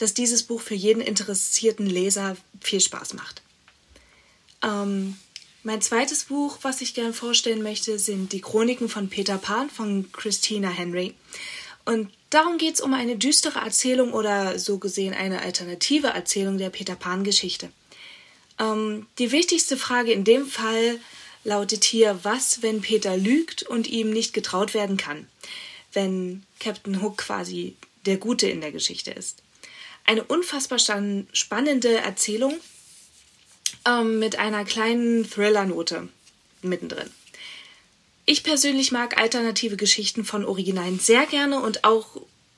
dass dieses Buch für jeden interessierten Leser viel Spaß macht. Ähm, mein zweites Buch, was ich gerne vorstellen möchte, sind die Chroniken von Peter Pan von Christina Henry. Und darum geht es um eine düstere Erzählung oder so gesehen eine alternative Erzählung der Peter Pan-Geschichte. Ähm, die wichtigste Frage in dem Fall lautet hier, was, wenn Peter lügt und ihm nicht getraut werden kann? Wenn Captain Hook quasi der Gute in der Geschichte ist. Eine unfassbar spannende Erzählung, ähm, mit einer kleinen Thriller-Note mittendrin. Ich persönlich mag alternative Geschichten von Originalen sehr gerne und auch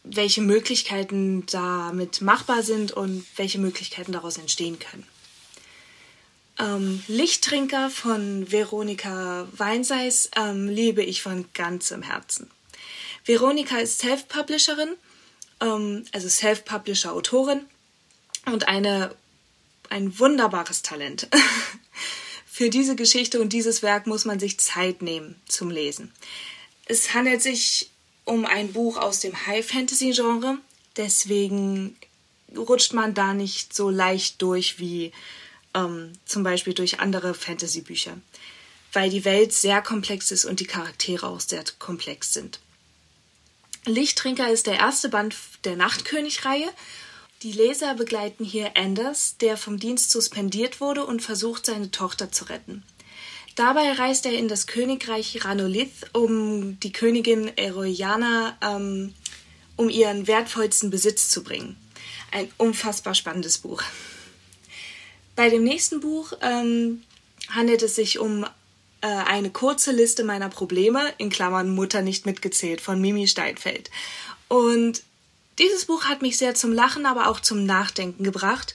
welche Möglichkeiten damit machbar sind und welche Möglichkeiten daraus entstehen können. Ähm, Lichttrinker von Veronika Weinseis ähm, liebe ich von ganzem Herzen. Veronika ist Self-Publisherin, ähm, also Self-Publisher-Autorin und eine ein wunderbares Talent. Für diese Geschichte und dieses Werk muss man sich Zeit nehmen zum Lesen. Es handelt sich um ein Buch aus dem High-Fantasy-Genre, deswegen rutscht man da nicht so leicht durch wie ähm, zum Beispiel durch andere Fantasy-Bücher, weil die Welt sehr komplex ist und die Charaktere auch sehr komplex sind. Lichttrinker ist der erste Band der Nachtkönig-Reihe die Leser begleiten hier Anders, der vom Dienst suspendiert wurde und versucht, seine Tochter zu retten. Dabei reist er in das Königreich Ranolith, um die Königin Eroiana ähm, um ihren wertvollsten Besitz zu bringen. Ein unfassbar spannendes Buch. Bei dem nächsten Buch ähm, handelt es sich um äh, eine kurze Liste meiner Probleme, in Klammern Mutter nicht mitgezählt, von Mimi Steinfeld. Und dieses Buch hat mich sehr zum Lachen, aber auch zum Nachdenken gebracht.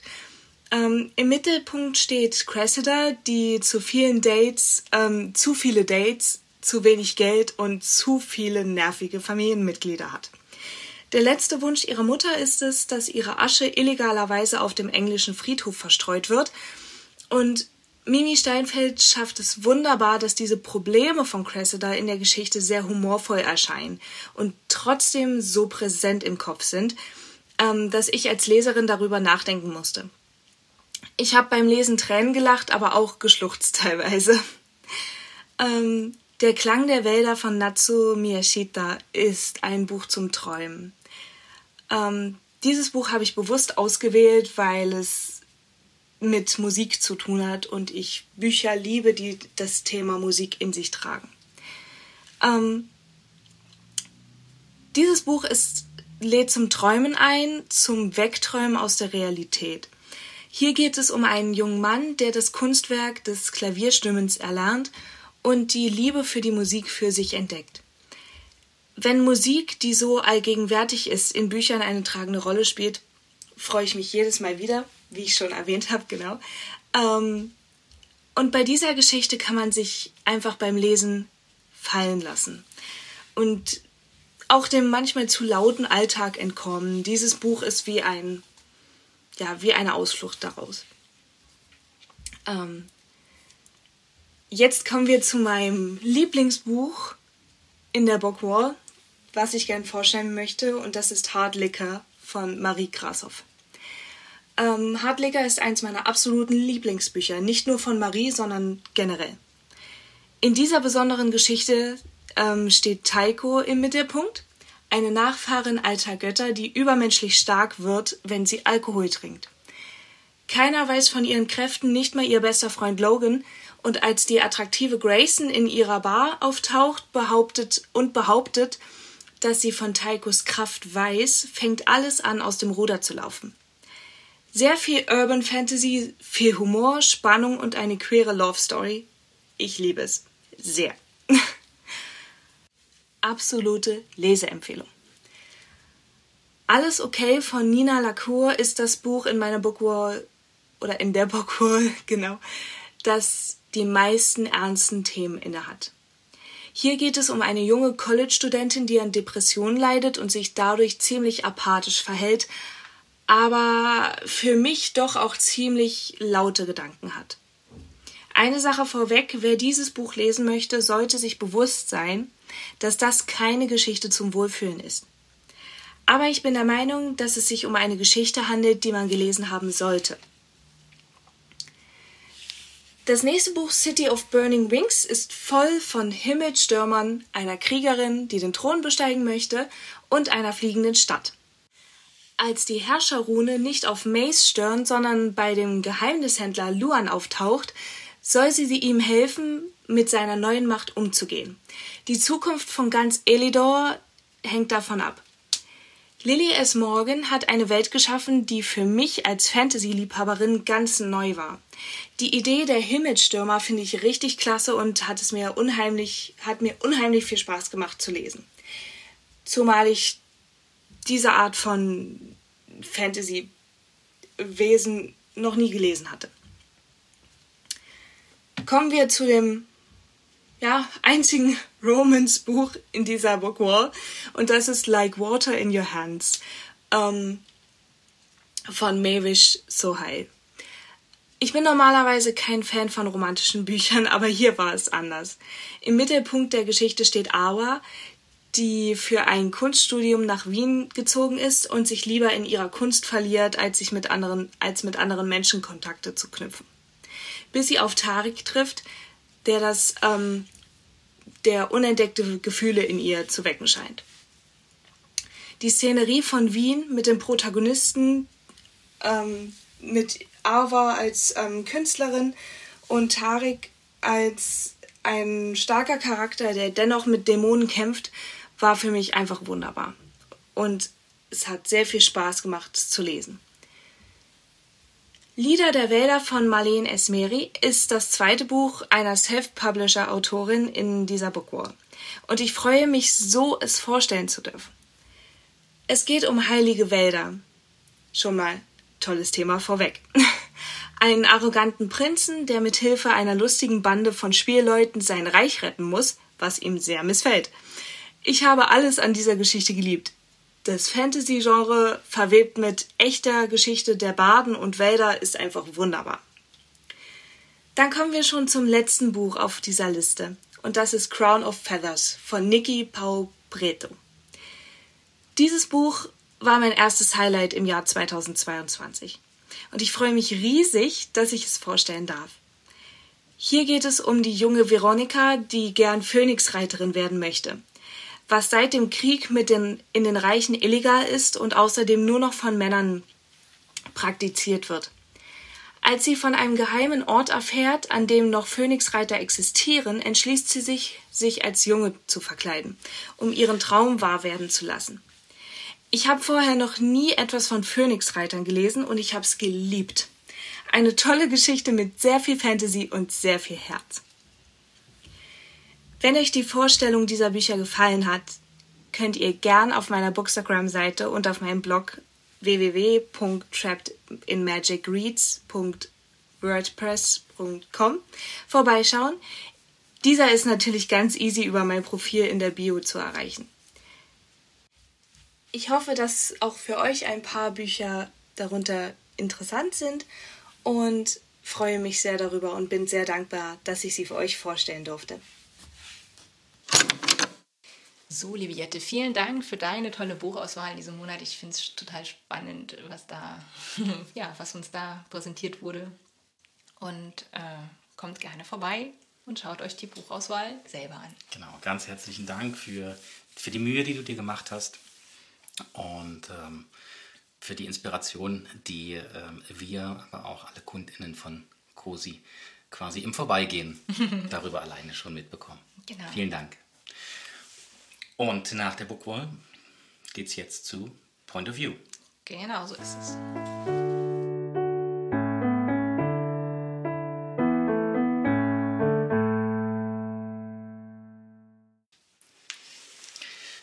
Ähm, Im Mittelpunkt steht Cressida, die zu vielen Dates, ähm, zu viele Dates, zu wenig Geld und zu viele nervige Familienmitglieder hat. Der letzte Wunsch ihrer Mutter ist es, dass ihre Asche illegalerweise auf dem englischen Friedhof verstreut wird. Und Mimi Steinfeld schafft es wunderbar, dass diese Probleme von Cressida in der Geschichte sehr humorvoll erscheinen und trotzdem so präsent im Kopf sind, ähm, dass ich als Leserin darüber nachdenken musste. Ich habe beim Lesen Tränen gelacht, aber auch geschluchzt teilweise. Ähm, der Klang der Wälder von Natsu Miyashita ist ein Buch zum Träumen. Ähm, dieses Buch habe ich bewusst ausgewählt, weil es mit Musik zu tun hat und ich Bücher liebe, die das Thema Musik in sich tragen. Ähm, dieses Buch ist lädt zum Träumen ein, zum Wegträumen aus der Realität. Hier geht es um einen jungen Mann, der das Kunstwerk des Klavierstimmens erlernt und die Liebe für die Musik für sich entdeckt. Wenn Musik, die so allgegenwärtig ist, in Büchern eine tragende Rolle spielt, freue ich mich jedes Mal wieder, wie ich schon erwähnt habe, genau. Ähm, und bei dieser Geschichte kann man sich einfach beim Lesen fallen lassen und auch dem manchmal zu lauten Alltag entkommen. Dieses Buch ist wie ein, ja, wie eine Ausflucht daraus. Ähm, jetzt kommen wir zu meinem Lieblingsbuch in der Bockwall, was ich gern vorstellen möchte, und das ist Hard Liquor von Marie Grashoff. Ähm, Hard Liquor ist eins meiner absoluten Lieblingsbücher, nicht nur von Marie, sondern generell. In dieser besonderen Geschichte ähm, steht Taiko im Mittelpunkt, eine Nachfahrin alter Götter, die übermenschlich stark wird, wenn sie Alkohol trinkt. Keiner weiß von ihren Kräften, nicht mal ihr bester Freund Logan, und als die attraktive Grayson in ihrer Bar auftaucht, behauptet und behauptet, dass sie von Taikos Kraft weiß, fängt alles an, aus dem Ruder zu laufen. Sehr viel Urban Fantasy, viel Humor, Spannung und eine queere Love Story. Ich liebe es. Sehr. absolute Leseempfehlung. Alles okay von Nina Lacour ist das Buch in meiner Bookwall oder in der Bookwall, genau, das die meisten ernsten Themen innehat. Hier geht es um eine junge College-Studentin, die an Depressionen leidet und sich dadurch ziemlich apathisch verhält, aber für mich doch auch ziemlich laute Gedanken hat. Eine Sache vorweg, wer dieses Buch lesen möchte, sollte sich bewusst sein, dass das keine Geschichte zum Wohlfühlen ist. Aber ich bin der Meinung, dass es sich um eine Geschichte handelt, die man gelesen haben sollte. Das nächste Buch City of Burning Wings ist voll von Himmelstürmern, einer Kriegerin, die den Thron besteigen möchte, und einer fliegenden Stadt. Als die Herrscherrune nicht auf Mace Stirn, sondern bei dem Geheimnishändler Luan auftaucht, soll sie ihm helfen, mit seiner neuen Macht umzugehen. Die Zukunft von ganz Elidor hängt davon ab. Lily S. Morgan hat eine Welt geschaffen, die für mich als Fantasy-Liebhaberin ganz neu war. Die Idee der Himmelstürmer finde ich richtig klasse und hat es mir unheimlich, hat mir unheimlich viel Spaß gemacht zu lesen. Zumal ich diese Art von Fantasy-Wesen noch nie gelesen hatte. Kommen wir zu dem ja, einzigen Romance-Buch in dieser Bookwall und das ist Like Water in Your Hands ähm, von Mavish Sohail. Ich bin normalerweise kein Fan von romantischen Büchern, aber hier war es anders. Im Mittelpunkt der Geschichte steht Awa, die für ein Kunststudium nach Wien gezogen ist und sich lieber in ihrer Kunst verliert, als sich mit anderen, als mit anderen Menschen Kontakte zu knüpfen. Bis sie auf Tarik trifft, der das, ähm, der unentdeckte Gefühle in ihr zu wecken scheint. Die Szenerie von Wien mit dem Protagonisten, ähm, mit Ava als ähm, Künstlerin und Tarik als ein starker Charakter, der dennoch mit Dämonen kämpft, war für mich einfach wunderbar. Und es hat sehr viel Spaß gemacht zu lesen. Lieder der Wälder von Marlene Esmeri ist das zweite Buch einer Self-Publisher-Autorin in dieser Bookwall. Und ich freue mich so, es vorstellen zu dürfen. Es geht um heilige Wälder. Schon mal tolles Thema vorweg. Einen arroganten Prinzen, der mit Hilfe einer lustigen Bande von Spielleuten sein Reich retten muss, was ihm sehr missfällt. Ich habe alles an dieser Geschichte geliebt das Fantasy-Genre verwebt mit echter Geschichte der Baden und Wälder ist einfach wunderbar. Dann kommen wir schon zum letzten Buch auf dieser Liste und das ist Crown of Feathers von Nikki Pau Preto. Dieses Buch war mein erstes Highlight im Jahr 2022 und ich freue mich riesig, dass ich es vorstellen darf. Hier geht es um die junge Veronika, die gern Phönixreiterin werden möchte was seit dem Krieg mit den, in den Reichen illegal ist und außerdem nur noch von Männern praktiziert wird. Als sie von einem geheimen Ort erfährt, an dem noch Phönixreiter existieren, entschließt sie sich, sich als Junge zu verkleiden, um ihren Traum wahr werden zu lassen. Ich habe vorher noch nie etwas von Phönixreitern gelesen und ich habe es geliebt. Eine tolle Geschichte mit sehr viel Fantasy und sehr viel Herz. Wenn euch die Vorstellung dieser Bücher gefallen hat, könnt ihr gern auf meiner Bookstagram-Seite und auf meinem Blog www.trappedinmagicreads.wordpress.com vorbeischauen. Dieser ist natürlich ganz easy über mein Profil in der Bio zu erreichen. Ich hoffe, dass auch für euch ein paar Bücher darunter interessant sind und freue mich sehr darüber und bin sehr dankbar, dass ich sie für euch vorstellen durfte. So, liebe Jette, vielen Dank für deine tolle Buchauswahl in diesem Monat. Ich finde es total spannend, was da, ja, was uns da präsentiert wurde. Und äh, kommt gerne vorbei und schaut euch die Buchauswahl selber an. Genau, ganz herzlichen Dank für, für die Mühe, die du dir gemacht hast und ähm, für die Inspiration, die ähm, wir, aber auch alle KundInnen von COSI quasi im Vorbeigehen darüber alleine schon mitbekommen. Genau. Vielen Dank. Und nach der Bookwall geht es jetzt zu Point of View. Genau, so ist es.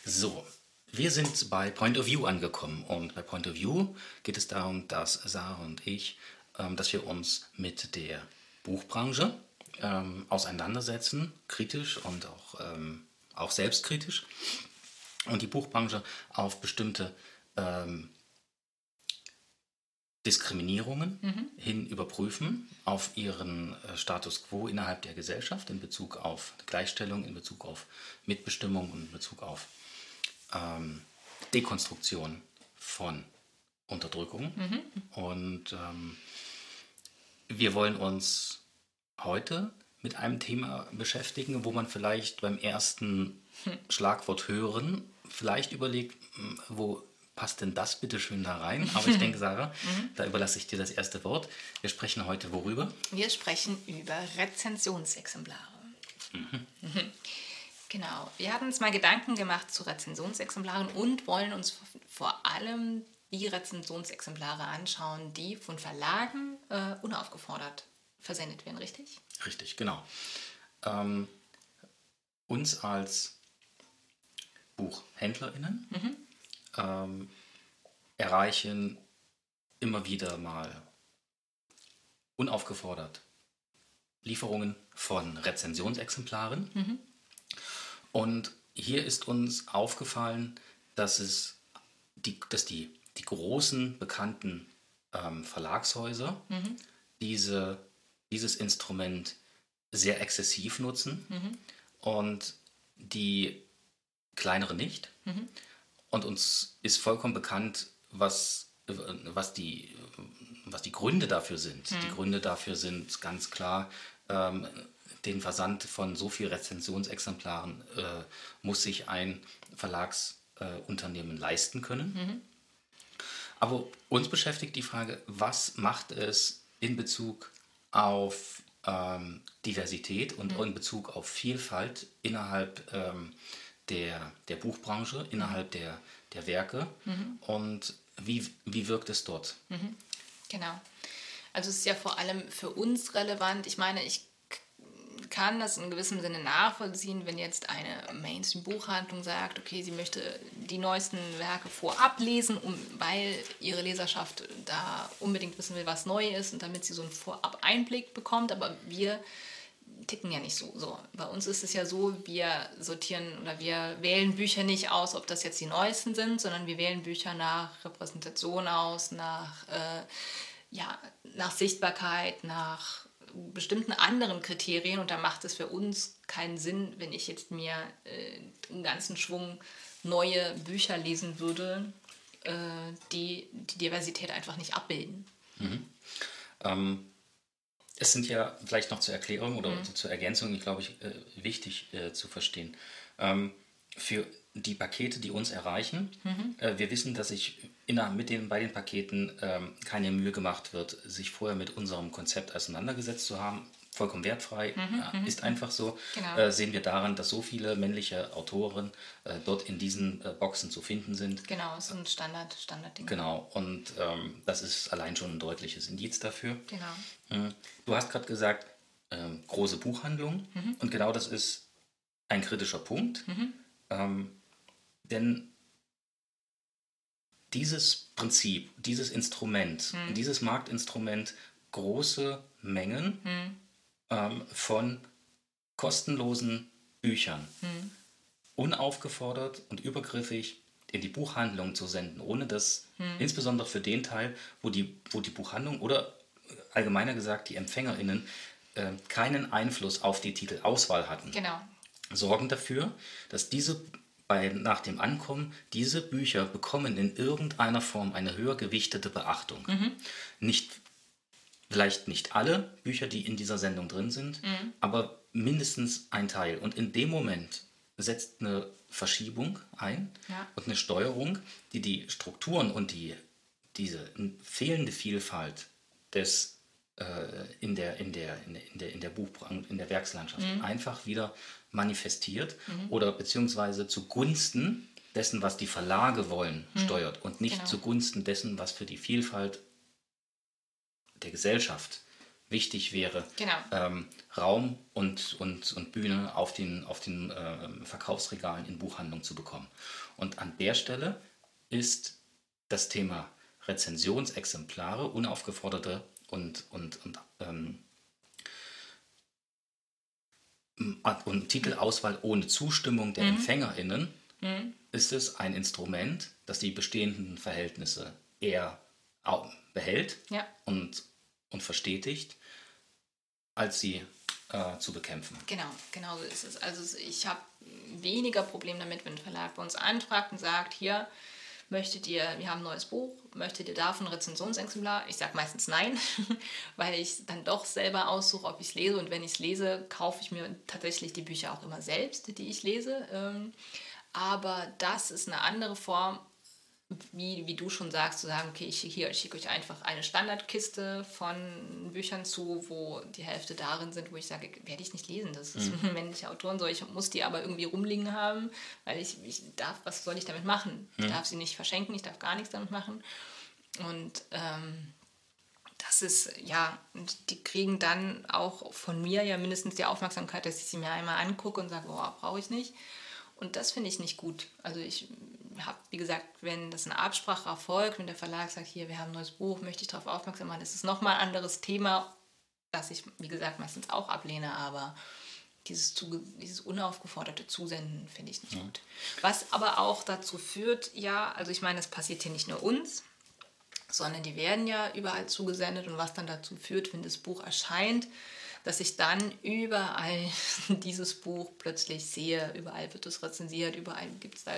So, wir sind bei Point of View angekommen und bei Point of View geht es darum, dass Sarah und ich, ähm, dass wir uns mit der Buchbranche ähm, auseinandersetzen, kritisch und auch ähm, auch selbstkritisch und die Buchbranche auf bestimmte ähm, Diskriminierungen mhm. hin überprüfen, auf ihren äh, Status quo innerhalb der Gesellschaft in Bezug auf Gleichstellung, in Bezug auf Mitbestimmung und in Bezug auf ähm, Dekonstruktion von Unterdrückung. Mhm. Und ähm, wir wollen uns heute mit einem Thema beschäftigen, wo man vielleicht beim ersten Schlagwort hören vielleicht überlegt, hm, wo passt denn das bitte schön da rein? Aber ich denke, Sarah, mhm. da überlasse ich dir das erste Wort. Wir sprechen heute worüber? Wir sprechen über Rezensionsexemplare. Mhm. Mhm. Genau, wir haben uns mal Gedanken gemacht zu Rezensionsexemplaren und wollen uns vor allem die Rezensionsexemplare anschauen, die von Verlagen äh, unaufgefordert versendet werden, richtig? Richtig, genau. Ähm, uns als BuchhändlerInnen mhm. ähm, erreichen immer wieder mal unaufgefordert Lieferungen von Rezensionsexemplaren. Mhm. Und hier ist uns aufgefallen, dass es die, dass die, die großen bekannten ähm, Verlagshäuser mhm. diese dieses Instrument sehr exzessiv nutzen mhm. und die kleinere nicht. Mhm. Und uns ist vollkommen bekannt, was, was, die, was die Gründe dafür sind. Mhm. Die Gründe dafür sind ganz klar, ähm, den Versand von so vielen Rezensionsexemplaren äh, muss sich ein Verlagsunternehmen äh, leisten können. Mhm. Aber uns beschäftigt die Frage, was macht es in Bezug auf ähm, Diversität und mhm. in Bezug auf Vielfalt innerhalb ähm, der, der Buchbranche, innerhalb der, der Werke mhm. und wie, wie wirkt es dort? Mhm. Genau. Also es ist ja vor allem für uns relevant. Ich meine, ich kann das in gewissem Sinne nachvollziehen, wenn jetzt eine Mainstream-Buchhandlung sagt, okay, sie möchte die neuesten Werke vorab lesen, um, weil ihre Leserschaft da unbedingt wissen will, was neu ist und damit sie so einen Vorab-Einblick bekommt. Aber wir ticken ja nicht so. so. Bei uns ist es ja so, wir sortieren oder wir wählen Bücher nicht aus, ob das jetzt die neuesten sind, sondern wir wählen Bücher nach Repräsentation aus, nach, äh, ja, nach Sichtbarkeit, nach bestimmten anderen Kriterien und da macht es für uns keinen Sinn, wenn ich jetzt mir äh, einen ganzen Schwung neue Bücher lesen würde, äh, die die Diversität einfach nicht abbilden. Mhm. Ähm, es sind ja vielleicht noch zur Erklärung oder mhm. zur Ergänzung, ich glaube ich, äh, wichtig äh, zu verstehen. Ähm, für die Pakete, die uns erreichen, mhm. Äh, wir wissen, dass ich mit den, bei den Paketen ähm, keine Mühe gemacht wird, sich vorher mit unserem Konzept auseinandergesetzt zu haben. vollkommen wertfrei, mhm, mhm, ist einfach so, genau. äh, sehen wir daran, dass so viele männliche Autoren äh, dort in diesen äh, Boxen zu finden sind. Genau, so ein Standard, Standardding. Genau, und ähm, das ist allein schon ein deutliches Indiz dafür. Genau. Mhm. Du hast gerade gesagt, ähm, große Buchhandlung mhm. und genau das ist ein kritischer Punkt, mhm. Ähm, denn dieses Prinzip, dieses Instrument, mhm. dieses Marktinstrument, große Mengen mhm. ähm, von kostenlosen Büchern mhm. unaufgefordert und übergriffig in die Buchhandlung zu senden, ohne dass, mhm. insbesondere für den Teil, wo die, wo die Buchhandlung oder allgemeiner gesagt die EmpfängerInnen äh, keinen Einfluss auf die Titelauswahl hatten, genau. Sorgen dafür, dass diese bei, nach dem Ankommen, diese Bücher bekommen in irgendeiner Form eine höher gewichtete Beachtung. Mhm. Nicht, vielleicht nicht alle Bücher, die in dieser Sendung drin sind, mhm. aber mindestens ein Teil. Und in dem Moment setzt eine Verschiebung ein ja. und eine Steuerung, die die Strukturen und die, diese fehlende Vielfalt des in der, in der, in der, in der, in der Buchbranche, in der Werkslandschaft mhm. einfach wieder manifestiert mhm. oder beziehungsweise zugunsten dessen, was die Verlage wollen, mhm. steuert und nicht genau. zugunsten dessen, was für die Vielfalt der Gesellschaft wichtig wäre, genau. ähm, Raum und, und, und Bühne auf den, auf den äh, Verkaufsregalen in Buchhandlungen zu bekommen. Und an der Stelle ist das Thema Rezensionsexemplare, unaufgeforderte und, und, und ähm, und Titelauswahl ohne Zustimmung der mhm. EmpfängerInnen mhm. ist es ein Instrument, das die bestehenden Verhältnisse eher behält ja. und, und verstetigt, als sie äh, zu bekämpfen. Genau, genau so ist es. Also ich habe weniger Probleme damit, wenn ein Verlag bei uns anfragt und sagt, hier, möchtet ihr, wir haben ein neues Buch, möchtet ihr davon ein Rezensionsexemplar? Ich sage meistens nein, weil ich dann doch selber aussuche, ob ich es lese. Und wenn ich es lese, kaufe ich mir tatsächlich die Bücher auch immer selbst, die ich lese. Ähm, aber das ist eine andere Form wie, wie du schon sagst, zu sagen, okay, ich, hier, ich schicke euch einfach eine Standardkiste von Büchern zu, wo die Hälfte darin sind, wo ich sage, werde ich nicht lesen, das ist mhm. männliche Autoren, so ich muss die aber irgendwie rumliegen haben, weil ich, ich darf, was soll ich damit machen? Ich mhm. darf sie nicht verschenken, ich darf gar nichts damit machen. Und ähm, das ist, ja, und die kriegen dann auch von mir ja mindestens die Aufmerksamkeit, dass ich sie mir einmal angucke und sage, boah, brauche ich nicht. Und das finde ich nicht gut. Also ich habe, wie gesagt, wenn das eine Absprache erfolgt, wenn der Verlag sagt, hier, wir haben ein neues Buch, möchte ich darauf aufmerksam machen, das ist nochmal ein anderes Thema, das ich, wie gesagt, meistens auch ablehne, aber dieses, dieses unaufgeforderte Zusenden finde ich nicht ja. gut. Was aber auch dazu führt, ja, also ich meine, es passiert hier nicht nur uns, sondern die werden ja überall zugesendet und was dann dazu führt, wenn das Buch erscheint, dass ich dann überall dieses Buch plötzlich sehe. Überall wird es rezensiert, überall gibt es da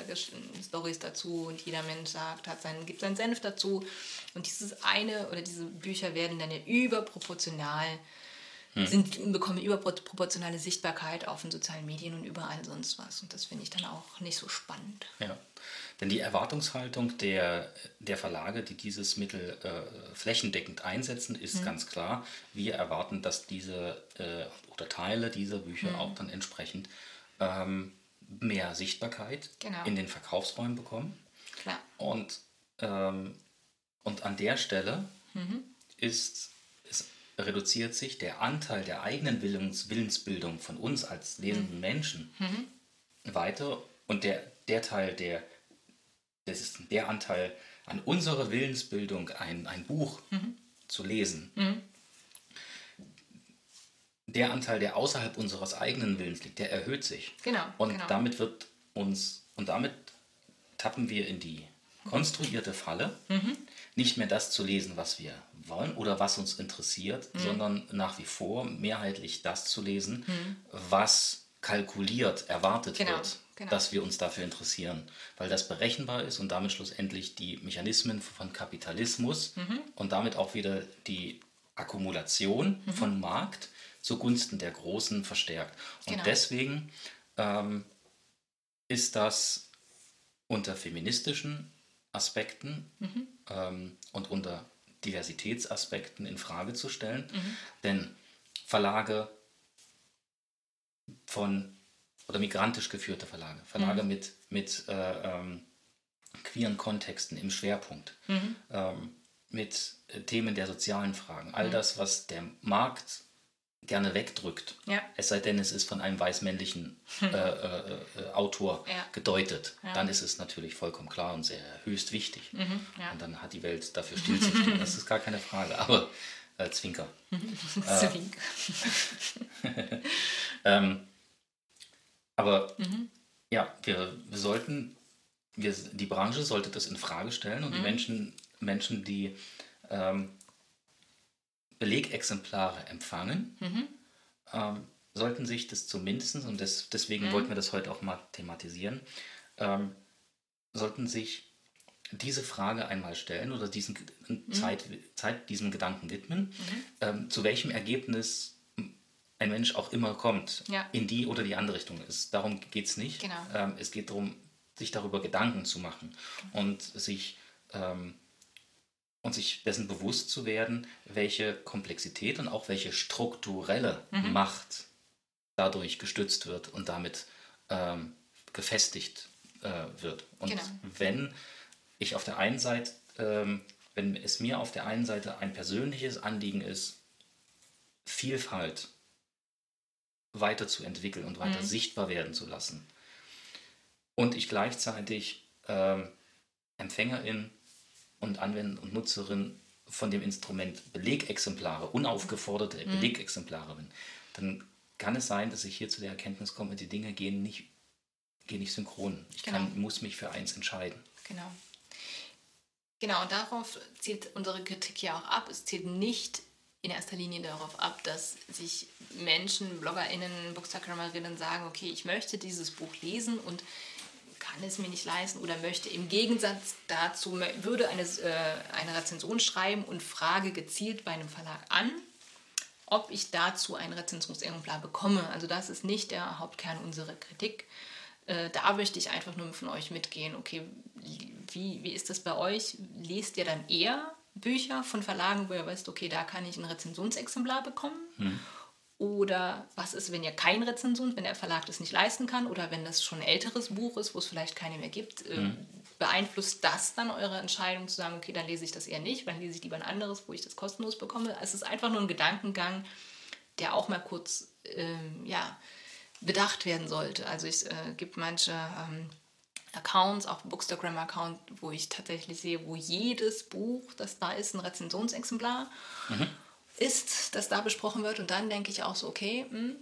Stories dazu und jeder Mensch sagt, hat seinen, gibt seinen Senf dazu. Und dieses eine oder diese Bücher werden dann ja überproportional hm. sind, bekommen überproportionale Sichtbarkeit auf den sozialen Medien und überall sonst was. Und das finde ich dann auch nicht so spannend. Ja. Denn die Erwartungshaltung der, der Verlage, die dieses Mittel äh, flächendeckend einsetzen, ist mhm. ganz klar. Wir erwarten, dass diese äh, oder Teile dieser Bücher mhm. auch dann entsprechend ähm, mehr Sichtbarkeit genau. in den Verkaufsräumen bekommen. Klar. Und, ähm, und an der Stelle mhm. ist, es reduziert sich der Anteil der eigenen Willens, Willensbildung von uns als lesenden mhm. Menschen mhm. weiter und der, der Teil, der das ist der Anteil an unserer Willensbildung, ein, ein Buch mhm. zu lesen. Mhm. Der Anteil, der außerhalb unseres eigenen Willens liegt, der erhöht sich. Genau. Und genau. damit wird uns, und damit tappen wir in die konstruierte Falle, mhm. nicht mehr das zu lesen, was wir wollen oder was uns interessiert, mhm. sondern nach wie vor mehrheitlich das zu lesen, mhm. was kalkuliert, erwartet genau. wird genau. dass wir uns dafür interessieren, weil das berechenbar ist und damit schlussendlich die Mechanismen von Kapitalismus mhm. und damit auch wieder die Akkumulation mhm. von Markt zugunsten der Großen verstärkt. Und genau. deswegen ähm, ist das unter feministischen Aspekten mhm. ähm, und unter Diversitätsaspekten in Frage zu stellen. Mhm. Denn Verlage von oder migrantisch geführte Verlage, Verlage mhm. mit, mit äh, ähm, queeren Kontexten im Schwerpunkt, mhm. ähm, mit äh, Themen der sozialen Fragen, all mhm. das, was der Markt gerne wegdrückt, ja. es sei denn, es ist von einem weißmännlichen hm. äh, äh, äh, Autor ja. gedeutet, ja. dann ist es natürlich vollkommen klar und sehr höchst wichtig. Mhm, und dann hat die Welt dafür stillzustehen. das ist gar keine Frage. Aber äh, Zwinker. Zwinker. ähm, aber mhm. ja, wir, wir sollten, wir, die Branche sollte das in Frage stellen und mhm. die Menschen, Menschen, die ähm, Belegexemplare empfangen, mhm. ähm, sollten sich das zumindest, und das, deswegen mhm. wollten wir das heute auch mal thematisieren, ähm, sollten sich diese Frage einmal stellen oder diesen mhm. Zeit, Zeit diesem Gedanken widmen, mhm. ähm, zu welchem Ergebnis ein Mensch auch immer kommt, ja. in die oder die andere Richtung ist. Darum geht es nicht. Genau. Ähm, es geht darum, sich darüber Gedanken zu machen und sich, ähm, und sich dessen bewusst zu werden, welche Komplexität und auch welche strukturelle mhm. Macht dadurch gestützt wird und damit ähm, gefestigt äh, wird. Und genau. wenn ich auf der einen Seite, ähm, wenn es mir auf der einen Seite ein persönliches Anliegen ist, Vielfalt weiterzuentwickeln und weiter mhm. sichtbar werden zu lassen. Und ich gleichzeitig ähm, Empfängerin und Anwender und Nutzerin von dem Instrument Belegexemplare, unaufgeforderte mhm. Belegexemplare bin, dann kann es sein, dass ich hier zu der Erkenntnis komme, die Dinge gehen nicht, gehen nicht synchron. Ich genau. kann, muss mich für eins entscheiden. Genau. Genau, und darauf zielt unsere Kritik ja auch ab. Es zielt nicht in erster Linie darauf ab, dass sich Menschen, BloggerInnen, Bookstagrammerinnen sagen, okay, ich möchte dieses Buch lesen und kann es mir nicht leisten oder möchte im Gegensatz dazu, würde eine, äh, eine Rezension schreiben und frage gezielt bei einem Verlag an, ob ich dazu ein Rezensionsexemplar bekomme. Also das ist nicht der Hauptkern unserer Kritik. Äh, da möchte ich einfach nur von euch mitgehen, okay, wie, wie ist das bei euch? Lest ihr dann eher Bücher von Verlagen, wo ihr wisst, okay, da kann ich ein Rezensionsexemplar bekommen. Hm. Oder was ist, wenn ihr kein Rezensions, wenn der Verlag das nicht leisten kann oder wenn das schon ein älteres Buch ist, wo es vielleicht keine mehr gibt, hm. beeinflusst das dann eure Entscheidung zu sagen, okay, dann lese ich das eher nicht, dann lese ich lieber ein anderes, wo ich das kostenlos bekomme. Es ist einfach nur ein Gedankengang, der auch mal kurz ähm, ja, bedacht werden sollte. Also es äh, gibt manche ähm, Accounts, auch Bookstagram-Account, wo ich tatsächlich sehe, wo jedes Buch, das da ist, ein Rezensionsexemplar mhm. ist, das da besprochen wird. Und dann denke ich auch so, okay, mh, hm,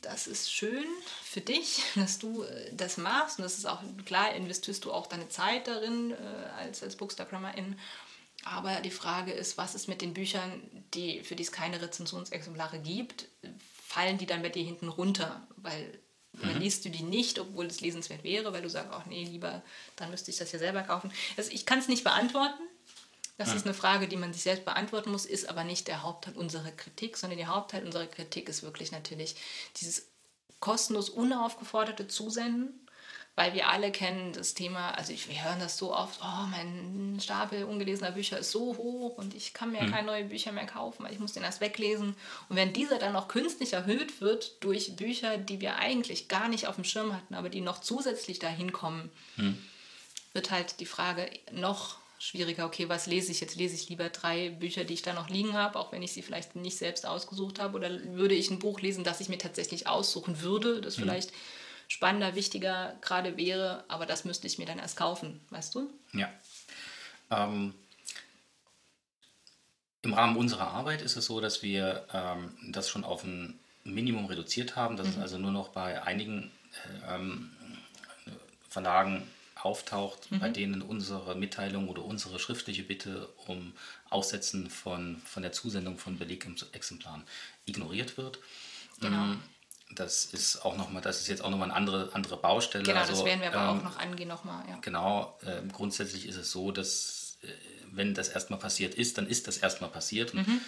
das ist schön für dich, dass du äh, das machst. Und das ist auch klar, investierst du auch deine Zeit darin äh, als, als Bookstagrammerin. Aber die Frage ist, was ist mit den Büchern, die, für die es keine Rezensionsexemplare gibt? Fallen die dann bei dir hinten runter? Weil dann mhm. liest du die nicht, obwohl es lesenswert wäre, weil du sagst, ach nee, lieber, dann müsste ich das ja selber kaufen. Also ich kann es nicht beantworten. Das ja. ist eine Frage, die man sich selbst beantworten muss, ist aber nicht der Hauptteil unserer Kritik, sondern der Hauptteil unserer Kritik ist wirklich natürlich dieses kostenlos unaufgeforderte Zusenden weil wir alle kennen das Thema, also ich, wir hören das so oft, oh, mein Stapel ungelesener Bücher ist so hoch und ich kann mir hm. keine neuen Bücher mehr kaufen, weil ich muss den erst weglesen. Und wenn dieser dann noch künstlich erhöht wird durch Bücher, die wir eigentlich gar nicht auf dem Schirm hatten, aber die noch zusätzlich dahin kommen, hm. wird halt die Frage noch schwieriger, okay, was lese ich jetzt? Lese ich lieber drei Bücher, die ich da noch liegen habe, auch wenn ich sie vielleicht nicht selbst ausgesucht habe? Oder würde ich ein Buch lesen, das ich mir tatsächlich aussuchen würde, das hm. vielleicht spannender, wichtiger gerade wäre, aber das müsste ich mir dann erst kaufen, weißt du? Ja. Ähm, Im Rahmen unserer Arbeit ist es so, dass wir ähm, das schon auf ein Minimum reduziert haben, dass mhm. es also nur noch bei einigen äh, ähm, Verlagen auftaucht, mhm. bei denen unsere Mitteilung oder unsere schriftliche Bitte um Aussetzen von, von der Zusendung von Belegexemplaren ignoriert wird. Genau. Ähm, das ist auch noch mal, das ist jetzt auch nochmal eine andere, andere Baustelle. Genau, also, das werden wir aber ähm, auch noch angehen nochmal. Ja. Genau, äh, grundsätzlich ist es so, dass äh, wenn das erstmal passiert ist, dann ist das erstmal passiert und mhm.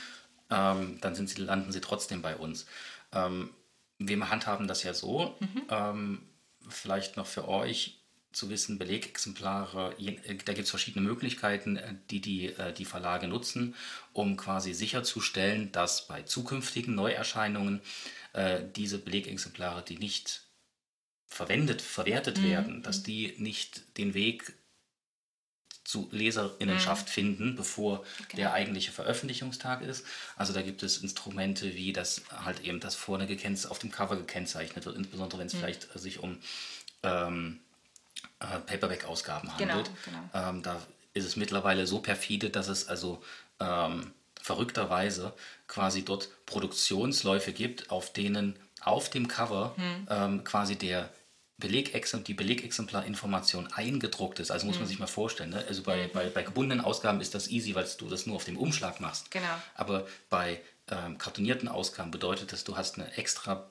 ähm, dann sind sie, landen sie trotzdem bei uns. Ähm, wir handhaben das ja so, mhm. Ähm, vielleicht noch für euch zu wissen, Belegexemplare, da gibt es verschiedene Möglichkeiten, die, die die Verlage nutzen, um quasi sicherzustellen, dass bei zukünftigen Neuerscheinungen diese Belegexemplare, die nicht verwendet, verwertet mhm. werden, dass die nicht den Weg zu Leserinnenschaft mhm. finden, bevor genau. der eigentliche Veröffentlichungstag ist. Also da gibt es Instrumente, wie das halt eben das vorne auf dem Cover gekennzeichnet wird, insbesondere wenn es mhm. vielleicht sich um ähm, äh, Paperback-Ausgaben genau, handelt. Genau, genau. Ähm, da ist es mittlerweile so perfide, dass es also ähm, verrückterweise quasi dort Produktionsläufe gibt, auf denen auf dem Cover hm. ähm, quasi der Belegexemplar, die Belegexemplarinformation eingedruckt ist. Also muss man hm. sich mal vorstellen. Ne? Also bei, mhm. bei, bei gebundenen Ausgaben ist das easy, weil du das nur auf dem Umschlag machst. Genau. Aber bei ähm, kartonierten Ausgaben bedeutet das, du hast eine extra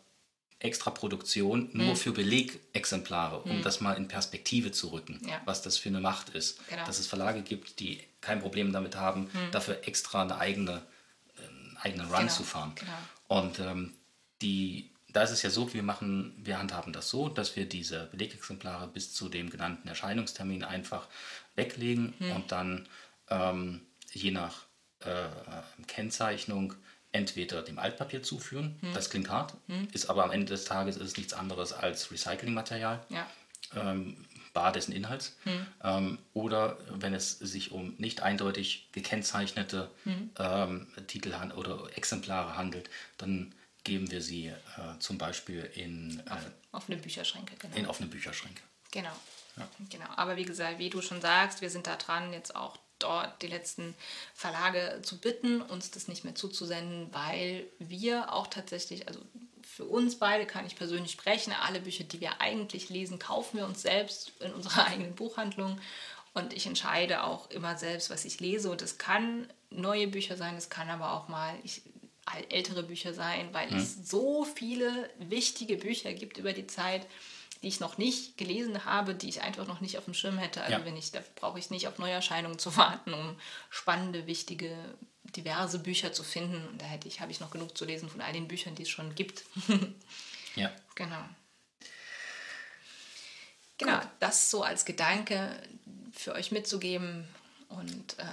extra Produktion nur hm. für Belegexemplare, um hm. das mal in Perspektive zu rücken, ja. was das für eine Macht ist. Genau. Dass es Verlage gibt, die kein Problem damit haben, hm. dafür extra eine eigene, einen eigenen Run genau. zu fahren. Genau. Und ähm, die, da ist es ja so, wir machen, wir handhaben das so, dass wir diese Belegexemplare bis zu dem genannten Erscheinungstermin einfach weglegen hm. und dann ähm, je nach äh, Kennzeichnung entweder dem Altpapier zuführen, hm. das klingt hart, hm. ist aber am Ende des Tages ist nichts anderes als Recyclingmaterial, ja. ähm, bar dessen Inhalts. Hm. Ähm, oder wenn es sich um nicht eindeutig gekennzeichnete hm. ähm, Titel oder Exemplare handelt, dann geben wir sie äh, zum Beispiel in äh, offene Bücherschränke. Genau. In offene Bücherschränke. Genau. Ja. Genau. Aber wie gesagt, wie du schon sagst, wir sind da dran, jetzt auch dort die letzten Verlage zu bitten, uns das nicht mehr zuzusenden, weil wir auch tatsächlich, also für uns beide kann ich persönlich sprechen, alle Bücher, die wir eigentlich lesen, kaufen wir uns selbst in unserer eigenen Buchhandlung. Und ich entscheide auch immer selbst, was ich lese. Und es kann neue Bücher sein, es kann aber auch mal ich, ältere Bücher sein, weil hm. es so viele wichtige Bücher gibt über die Zeit, die ich noch nicht gelesen habe, die ich einfach noch nicht auf dem Schirm hätte. Also ja. wenn ich, da brauche ich nicht auf Neuerscheinungen zu warten, um spannende, wichtige, diverse Bücher zu finden. Und da hätte ich, habe ich noch genug zu lesen von all den Büchern, die es schon gibt. ja. Genau. Genau, Gut. das so als Gedanke für euch mitzugeben und äh,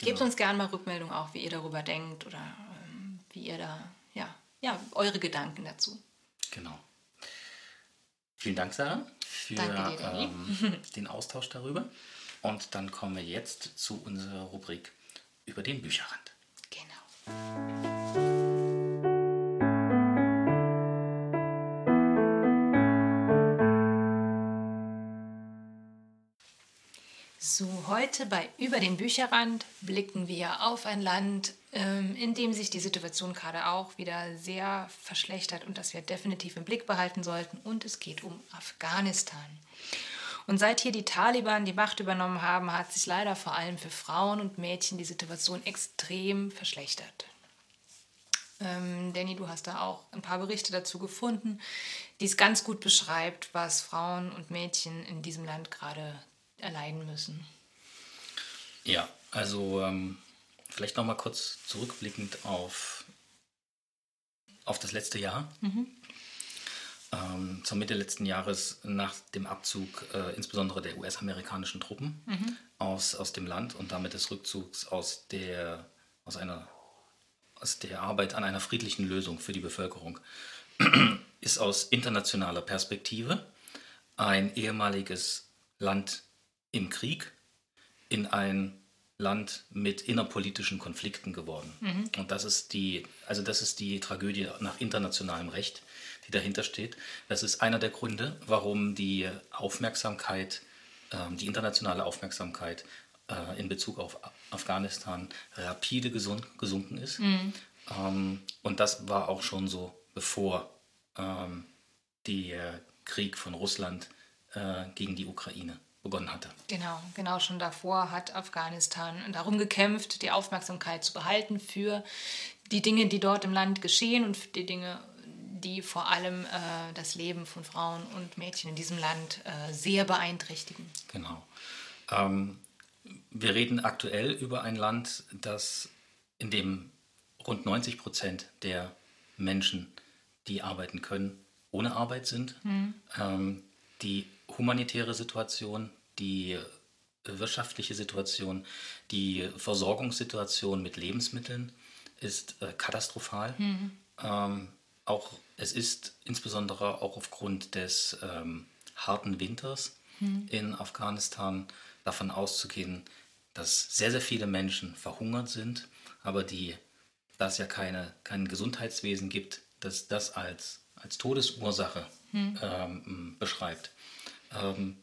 gebt genau. uns gerne mal Rückmeldung auch, wie ihr darüber denkt oder ähm, wie ihr da, ja, ja, eure Gedanken dazu. Genau. Vielen Dank, Sarah, für dir, ähm, den Austausch darüber. Und dann kommen wir jetzt zu unserer Rubrik über den Bücherrand. Genau. So, heute bei Über den Bücherrand blicken wir auf ein Land, ähm, in dem sich die Situation gerade auch wieder sehr verschlechtert und das wir definitiv im Blick behalten sollten. Und es geht um Afghanistan. Und seit hier die Taliban die Macht übernommen haben, hat sich leider vor allem für Frauen und Mädchen die Situation extrem verschlechtert. Ähm, Danny, du hast da auch ein paar Berichte dazu gefunden, die es ganz gut beschreibt, was Frauen und Mädchen in diesem Land gerade erleiden müssen. Ja, also ähm, vielleicht noch mal kurz zurückblickend auf, auf das letzte Jahr. Mhm. Ähm, zur Mitte letzten Jahres nach dem Abzug äh, insbesondere der US-amerikanischen Truppen mhm. aus, aus dem Land und damit des Rückzugs aus der, aus, einer, aus der Arbeit an einer friedlichen Lösung für die Bevölkerung ist aus internationaler Perspektive ein ehemaliges Land im Krieg in ein Land mit innerpolitischen Konflikten geworden. Mhm. Und das ist die, also das ist die Tragödie nach internationalem Recht, die dahinter steht. Das ist einer der Gründe, warum die Aufmerksamkeit, äh, die internationale Aufmerksamkeit äh, in Bezug auf Afghanistan rapide gesunken ist. Mhm. Ähm, und das war auch schon so, bevor ähm, der Krieg von Russland äh, gegen die Ukraine begonnen hatte. Genau, genau schon davor hat Afghanistan darum gekämpft, die Aufmerksamkeit zu behalten für die Dinge, die dort im Land geschehen und für die Dinge, die vor allem äh, das Leben von Frauen und Mädchen in diesem Land äh, sehr beeinträchtigen. Genau. Ähm, wir reden aktuell über ein Land, das in dem rund 90 Prozent der Menschen, die arbeiten können, ohne Arbeit sind, mhm. ähm, die humanitäre Situation, die wirtschaftliche Situation, die Versorgungssituation mit Lebensmitteln ist äh, katastrophal. Mhm. Ähm, auch es ist insbesondere auch aufgrund des ähm, harten Winters mhm. in Afghanistan davon auszugehen, dass sehr, sehr viele Menschen verhungert sind, aber die, da es ja keine, kein Gesundheitswesen gibt, das das als, als Todesursache mhm. ähm, beschreibt, ähm,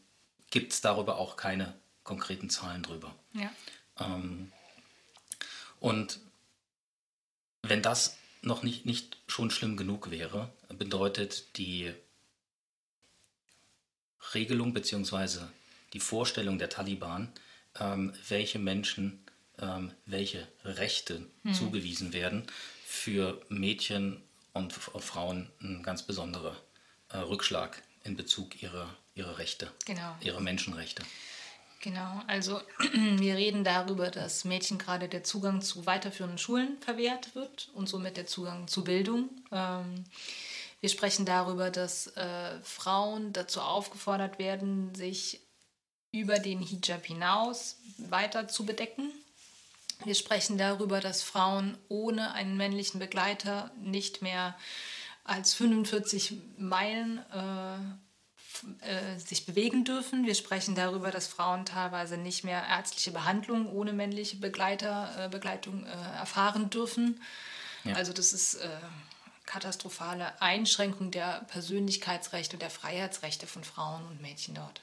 gibt es darüber auch keine konkreten Zahlen drüber. Ja. Ähm, und wenn das noch nicht, nicht schon schlimm genug wäre, bedeutet die Regelung bzw. die Vorstellung der Taliban, ähm, welche Menschen ähm, welche Rechte hm. zugewiesen werden, für Mädchen und Frauen ein ganz besonderer äh, Rückschlag in Bezug ihrer, ihrer Rechte, genau. ihrer Menschenrechte. Genau, also wir reden darüber, dass Mädchen gerade der Zugang zu weiterführenden Schulen verwehrt wird und somit der Zugang zu Bildung. Ähm, wir sprechen darüber, dass äh, Frauen dazu aufgefordert werden, sich über den Hijab hinaus weiter zu bedecken. Wir sprechen darüber, dass Frauen ohne einen männlichen Begleiter nicht mehr als 45 Meilen äh, äh, sich bewegen dürfen. Wir sprechen darüber, dass Frauen teilweise nicht mehr ärztliche Behandlung ohne männliche Begleiter, äh, Begleitung äh, erfahren dürfen. Ja. Also das ist äh, katastrophale Einschränkung der Persönlichkeitsrechte und der Freiheitsrechte von Frauen und Mädchen dort.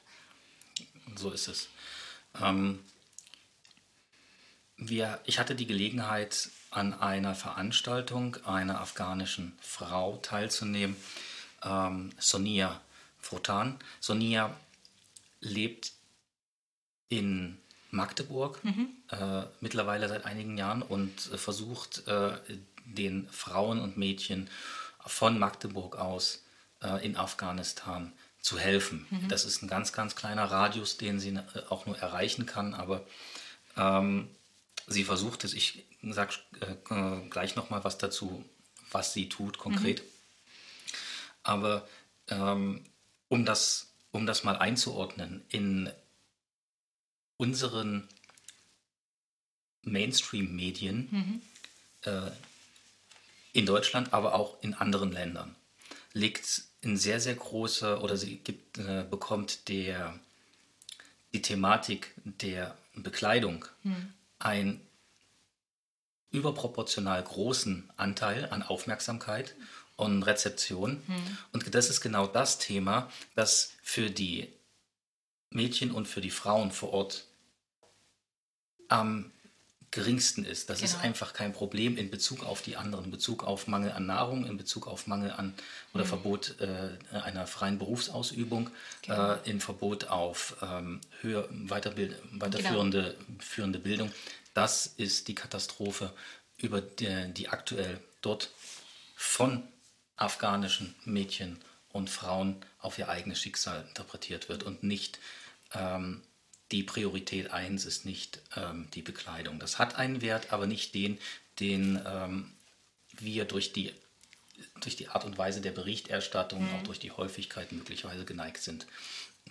So ist es. Ähm, wir, ich hatte die Gelegenheit, an einer Veranstaltung einer afghanischen Frau teilzunehmen, ähm, Sonia Frotan. Sonia lebt in Magdeburg mhm. äh, mittlerweile seit einigen Jahren und äh, versucht äh, den Frauen und Mädchen von Magdeburg aus äh, in Afghanistan zu helfen. Mhm. Das ist ein ganz, ganz kleiner Radius, den sie äh, auch nur erreichen kann, aber ähm, sie versucht es. Ich sage äh, gleich nochmal was dazu, was sie tut konkret. Mhm. Aber ähm, um das, um das mal einzuordnen, in unseren Mainstream-Medien mhm. äh, in Deutschland, aber auch in anderen Ländern liegt ein sehr, sehr großer oder sie gibt, äh, bekommt der, die Thematik der Bekleidung mhm. einen überproportional großen Anteil an Aufmerksamkeit und Rezeption. Mhm. Und das ist genau das Thema, das für die Mädchen und für die Frauen vor Ort am geringsten ist. Das genau. ist einfach kein Problem in Bezug auf die anderen, in Bezug auf Mangel an Nahrung, in Bezug auf Mangel an oder mhm. Verbot äh, einer freien Berufsausübung, genau. äh, in Verbot auf ähm, höher, weiterbild, weiterführende genau. führende Bildung. Das ist die Katastrophe, über die, die aktuell dort von afghanischen Mädchen und Frauen auf ihr eigenes Schicksal interpretiert wird und nicht ähm, die Priorität 1 ist nicht ähm, die Bekleidung. Das hat einen Wert, aber nicht den, den ähm, wir durch die, durch die Art und Weise der Berichterstattung, mhm. auch durch die Häufigkeit möglicherweise geneigt sind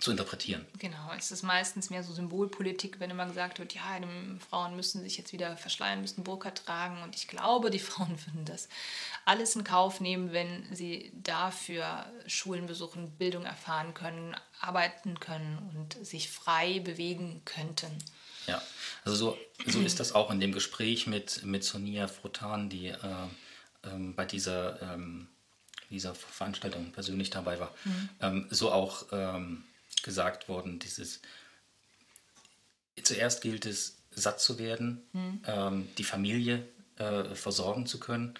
zu interpretieren. Genau, es ist meistens mehr so Symbolpolitik, wenn immer gesagt wird, ja, Frauen müssen sich jetzt wieder verschleiern, müssen Burka tragen. Und ich glaube, die Frauen würden das alles in Kauf nehmen, wenn sie dafür Schulen besuchen, Bildung erfahren können, arbeiten können und sich frei bewegen könnten. Ja, also so, so ist das auch in dem Gespräch mit, mit Sonia Frotan, die äh, ähm, bei dieser, ähm, dieser Veranstaltung persönlich dabei war. Mhm. Ähm, so auch ähm, gesagt worden, dieses zuerst gilt es, satt zu werden, mhm. ähm, die Familie äh, versorgen zu können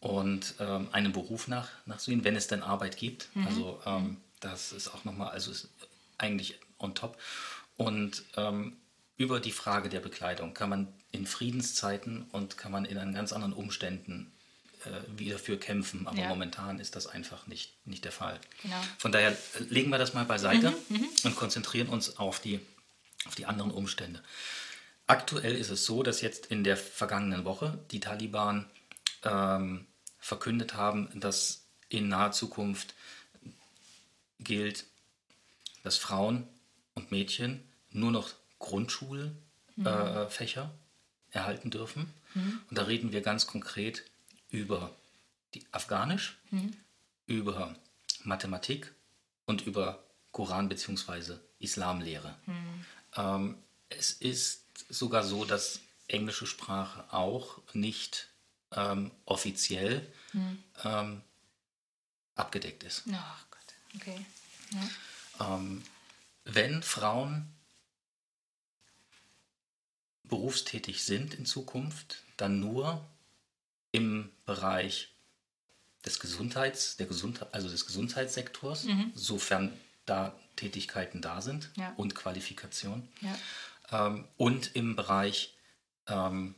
und ähm, einen Beruf nach, nachzugehen, wenn es denn Arbeit gibt. Mhm. Also ähm, das ist auch nochmal, also ist eigentlich on top. Und ähm, über die Frage der Bekleidung kann man in Friedenszeiten und kann man in ganz anderen Umständen äh, wieder für kämpfen. Aber ja. momentan ist das einfach nicht, nicht der Fall. Genau. Von daher äh, legen wir das mal beiseite mhm, mhm, und konzentrieren uns auf die, auf die anderen Umstände. Aktuell ist es so, dass jetzt in der vergangenen Woche die Taliban ähm, verkündet haben, dass in naher Zukunft gilt, dass Frauen und Mädchen nur noch Grundschulfächer mhm. äh, erhalten dürfen. Mhm. Und da reden wir ganz konkret über die Afghanisch, mhm. über Mathematik und über Koran bzw. Islamlehre. Mhm. Ähm, es ist sogar so, dass englische Sprache auch nicht ähm, offiziell mhm. ähm, abgedeckt ist. Ach Gott, okay. Ja. Ähm, wenn Frauen berufstätig sind in Zukunft, dann nur im Bereich des Gesundheits, der Gesundheit, also des Gesundheitssektors, mhm. sofern da Tätigkeiten da sind ja. und Qualifikationen. Ja. Ähm, und im Bereich, ähm,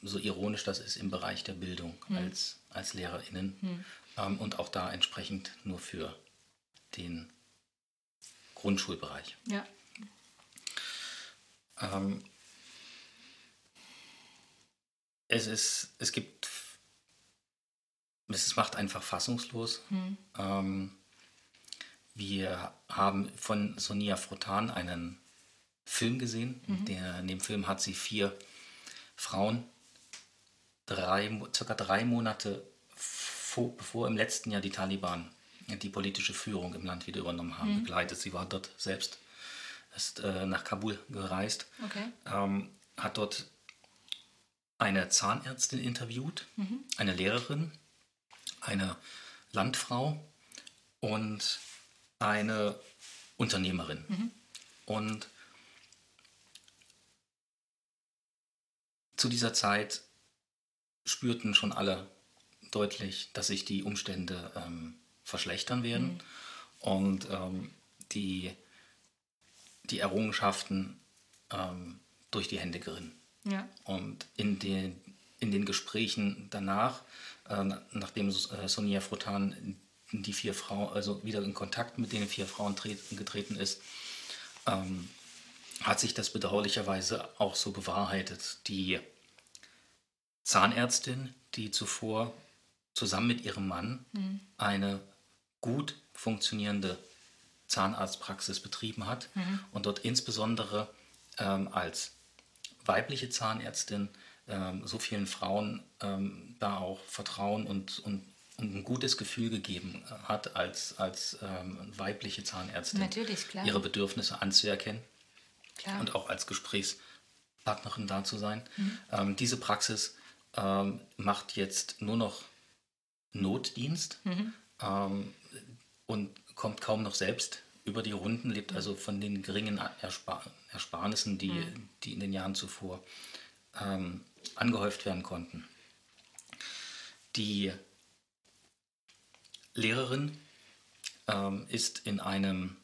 so ironisch das ist, im Bereich der Bildung mhm. als, als LehrerInnen. Mhm. Ähm, und auch da entsprechend nur für den Grundschulbereich. Ja. Es ist, es gibt, es macht einfach fassungslos. Hm. Ähm, wir haben von Sonia Frotan einen Film gesehen. Mhm. Der, in dem Film hat sie vier Frauen drei, circa drei Monate vor, bevor im letzten Jahr die Taliban die politische Führung im Land wieder übernommen haben, mhm. begleitet. Sie war dort selbst ist äh, nach Kabul gereist, okay. ähm, hat dort eine Zahnärztin interviewt, mhm. eine Lehrerin, eine Landfrau und eine Unternehmerin. Mhm. Und zu dieser Zeit spürten schon alle deutlich, dass sich die Umstände ähm, verschlechtern werden. Mhm. Und ähm, die die Errungenschaften ähm, durch die Hände gerinnen. Ja. Und in den, in den Gesprächen danach, äh, nachdem äh, Sonia Frotan die vier Frauen, also wieder in Kontakt mit den vier Frauen treten, getreten ist, ähm, hat sich das bedauerlicherweise auch so bewahrheitet. Die Zahnärztin, die zuvor zusammen mit ihrem Mann mhm. eine gut funktionierende Zahnarztpraxis betrieben hat mhm. und dort insbesondere ähm, als weibliche Zahnärztin ähm, so vielen Frauen ähm, da auch Vertrauen und, und, und, ein gutes Gefühl gegeben hat, als, als ähm, weibliche Zahnärztin ihre Bedürfnisse anzuerkennen klar. und auch als Gesprächspartnerin da zu sein. Mhm. Ähm, diese Praxis ähm, macht jetzt nur noch Notdienst mhm. und kommt kaum noch selbst über die Runden, lebt also von den geringen Erspar Ersparnissen, die, mhm. die in den Jahren zuvor ähm, angehäuft werden konnten. Die Lehrerin ähm, ist in einem,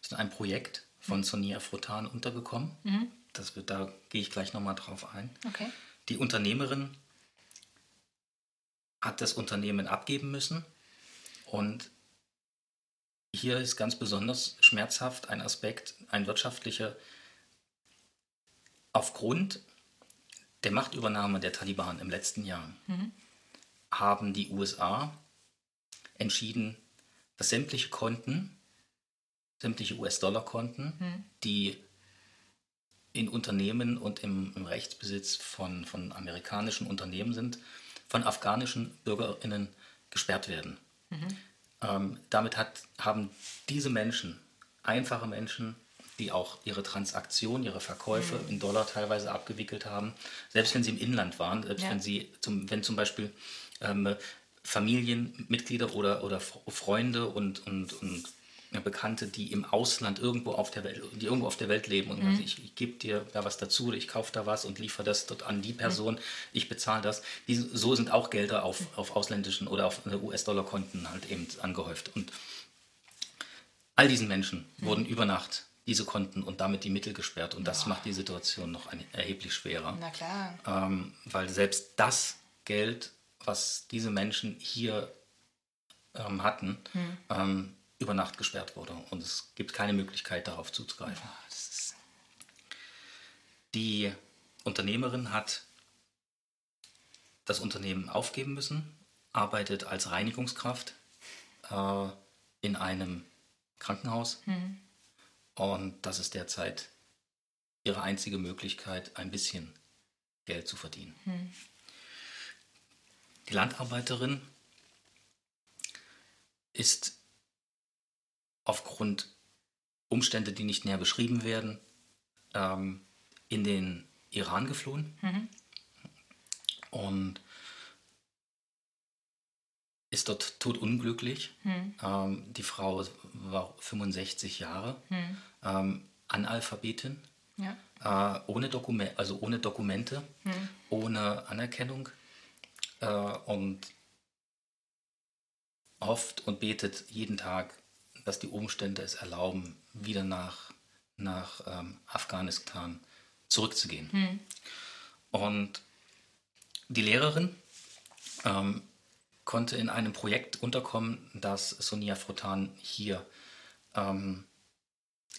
ist in einem Projekt von mhm. Sonia Frotan untergekommen. Mhm. Das wird, da gehe ich gleich nochmal drauf ein. Okay. Die Unternehmerin hat das Unternehmen abgeben müssen und hier ist ganz besonders schmerzhaft ein Aspekt, ein wirtschaftlicher. Aufgrund der Machtübernahme der Taliban im letzten Jahr mhm. haben die USA entschieden, dass sämtliche Konten, sämtliche US-Dollar-Konten, mhm. die in Unternehmen und im, im Rechtsbesitz von, von amerikanischen Unternehmen sind, von afghanischen BürgerInnen gesperrt werden. Mhm. Ähm, damit hat, haben diese Menschen, einfache Menschen, die auch ihre Transaktionen, ihre Verkäufe mhm. in Dollar teilweise abgewickelt haben, selbst wenn sie im Inland waren, selbst ja. wenn sie zum, wenn zum Beispiel ähm, Familienmitglieder oder, oder Freunde und, und, und Bekannte, die im Ausland irgendwo auf der Welt, die irgendwo auf der Welt leben und mhm. ich, ich gebe dir da was dazu, oder ich kaufe da was und liefere das dort an die Person, mhm. ich bezahle das. Die, so sind auch Gelder auf, auf ausländischen oder auf US-Dollar-Konten halt eben angehäuft. Und all diesen Menschen mhm. wurden über Nacht diese Konten und damit die Mittel gesperrt. Und das oh. macht die Situation noch ein, erheblich schwerer. Na klar. Ähm, weil selbst das Geld, was diese Menschen hier ähm, hatten, hm. ähm, über Nacht gesperrt wurde und es gibt keine Möglichkeit darauf zuzugreifen. Die Unternehmerin hat das Unternehmen aufgeben müssen, arbeitet als Reinigungskraft, äh, in einem Krankenhaus. Mhm. Und das ist derzeit ihre einzige Möglichkeit, ein bisschen Geld zu verdienen. Mhm. Die Landarbeiterin ist aufgrund Umstände, die nicht näher beschrieben werden, ähm, in den Iran geflohen mhm. und ist dort todunglücklich. Mhm. Ähm, die Frau war 65 Jahre, mhm. ähm, Analphabetin, ja. äh, ohne, Dokument, also ohne Dokumente, mhm. ohne Anerkennung äh, und hofft und betet jeden Tag, dass die Umstände es erlauben, wieder nach, nach ähm, Afghanistan zurückzugehen. Hm. Und die Lehrerin ähm, konnte in einem Projekt unterkommen, das Sonia Frotan hier ähm,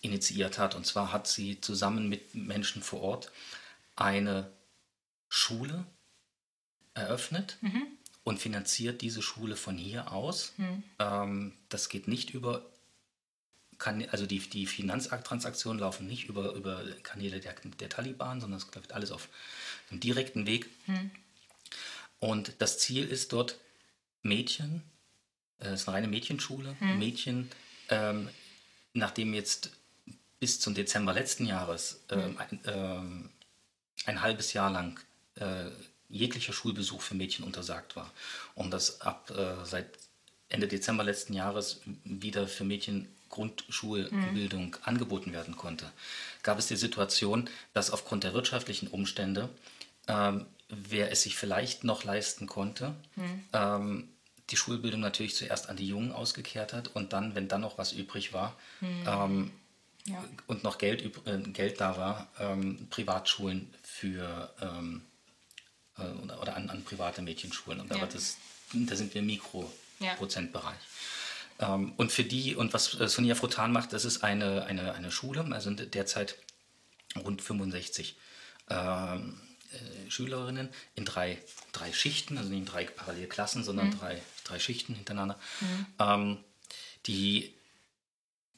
initiiert hat. Und zwar hat sie zusammen mit Menschen vor Ort eine Schule eröffnet mhm. und finanziert diese Schule von hier aus. Mhm. Ähm, das geht nicht über kann, also die, die Finanztransaktionen laufen nicht über, über Kanäle der, der Taliban, sondern es läuft alles auf einem direkten Weg. Hm. Und das Ziel ist dort Mädchen, äh, es äh, ist eine reine Mädchenschule, hm. Mädchen, ähm, nachdem jetzt bis zum Dezember letzten Jahres hm. ein, äh, ein, halbes Jahr lang äh, jeglicher Schulbesuch für Mädchen untersagt war und das ab äh, seit Ende Dezember letzten Jahres wieder für Mädchen Grundschulbildung mhm. angeboten werden konnte, gab es die Situation, dass aufgrund der wirtschaftlichen Umstände, ähm, wer es sich vielleicht noch leisten konnte, mhm. ähm, die Schulbildung natürlich zuerst an die Jungen ausgekehrt hat und dann, wenn dann noch was übrig war mhm. ähm, ja. und noch Geld, äh, Geld da war, ähm, Privatschulen für ähm, äh, oder, oder an, an, private Mädchenschulen. Und da, ja. das, da sind wir im Mikroprozentbereich. Ja. Ähm, und für die, und was äh, Sonia Frotan macht, das ist eine, eine, eine Schule, also derzeit rund 65 ähm, äh, Schülerinnen in drei, drei Schichten, also nicht in drei Parallelklassen, sondern mhm. drei, drei Schichten hintereinander. Mhm. Ähm, die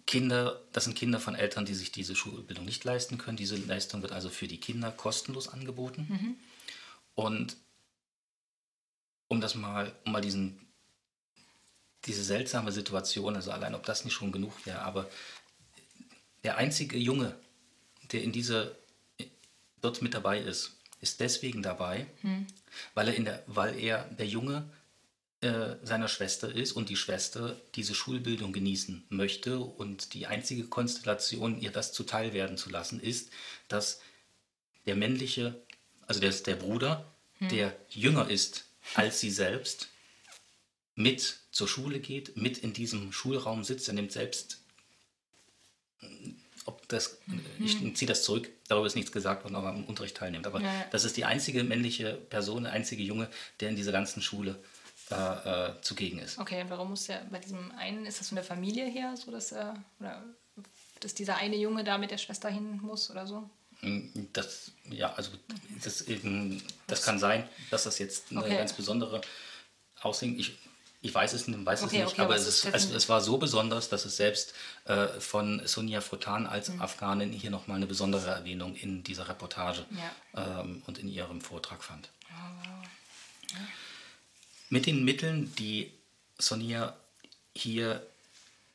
Kinder, das sind Kinder von Eltern, die sich diese Schulbildung nicht leisten können. Diese Leistung wird also für die Kinder kostenlos angeboten. Mhm. Und um das mal, um mal diesen diese seltsame Situation, also allein ob das nicht schon genug wäre, aber der einzige Junge, der in diese dort mit dabei ist, ist deswegen dabei, hm. weil er in der, weil er der Junge äh, seiner Schwester ist und die Schwester diese Schulbildung genießen möchte und die einzige Konstellation, ihr das zuteil werden zu lassen, ist, dass der männliche, also der, der Bruder, hm. der jünger ist als sie selbst, mit zur Schule geht, mit in diesem Schulraum sitzt, er nimmt selbst, ob das, mhm. ich ziehe das zurück, darüber ist nichts gesagt worden, aber am Unterricht teilnimmt. Aber ja. das ist die einzige männliche Person, der einzige Junge, der in dieser ganzen Schule äh, äh, zugegen ist. Okay, und warum muss der bei diesem einen, ist das von der Familie her, so dass er, oder dass dieser eine Junge da mit der Schwester hin muss oder so? Hm, das, ja, also das, eben, das kann sein, dass das jetzt eine okay. ganz besondere Aussehen. Ich ich weiß es, weiß okay, es nicht, okay, aber es, ist, es, es, war so besonders, dass es selbst äh, von Sonja Frotan als mhm. Afghanin hier nochmal eine besondere Erwähnung in dieser Reportage ja. ähm, und in ihrem Vortrag fand. Oh, wow. ja. Mit den Mitteln, die Sonja hier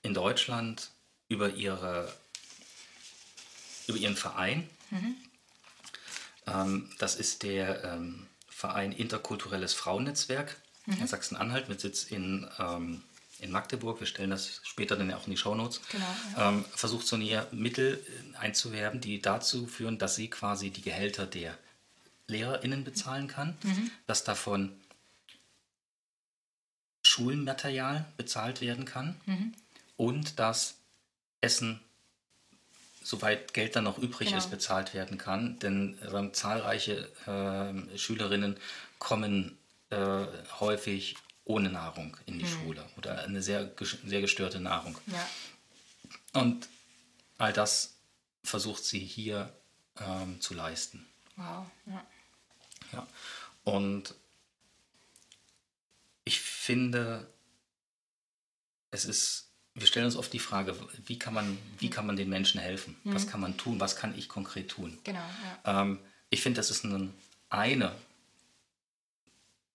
in Deutschland über, ihre, über ihren Verein, mhm. ähm, das ist der ähm, Verein Interkulturelles Frauennetzwerk, mhm. Sachsen-Anhalt mit Sitz in, ähm, in Magdeburg, wir stellen das später dann auch in die Shownotes, genau, ja. ähm, versucht Sonia Mittel äh, einzuwerben, die dazu führen, dass sie quasi die Gehälter der LehrerInnen bezahlen kann, mhm. dass davon Schulmaterial bezahlt werden kann mhm. und dass Essen, soweit Geld dann noch übrig genau. ist, bezahlt werden kann. Denn äh, zahlreiche äh, Schülerinnen kommen äh, häufig ohne Nahrung in die mhm. Schule oder eine sehr, sehr gestörte Nahrung. Ja. Und all das versucht sie hier ähm, zu leisten. Wow. Ja. ja. Und ich finde, es ist wir stellen uns oft die Frage, wie kann man, wie kann man den Menschen helfen? Mhm. Was kann man tun? Was kann ich konkret tun? Genau. Ja. Ähm, ich finde, das ist eine, eine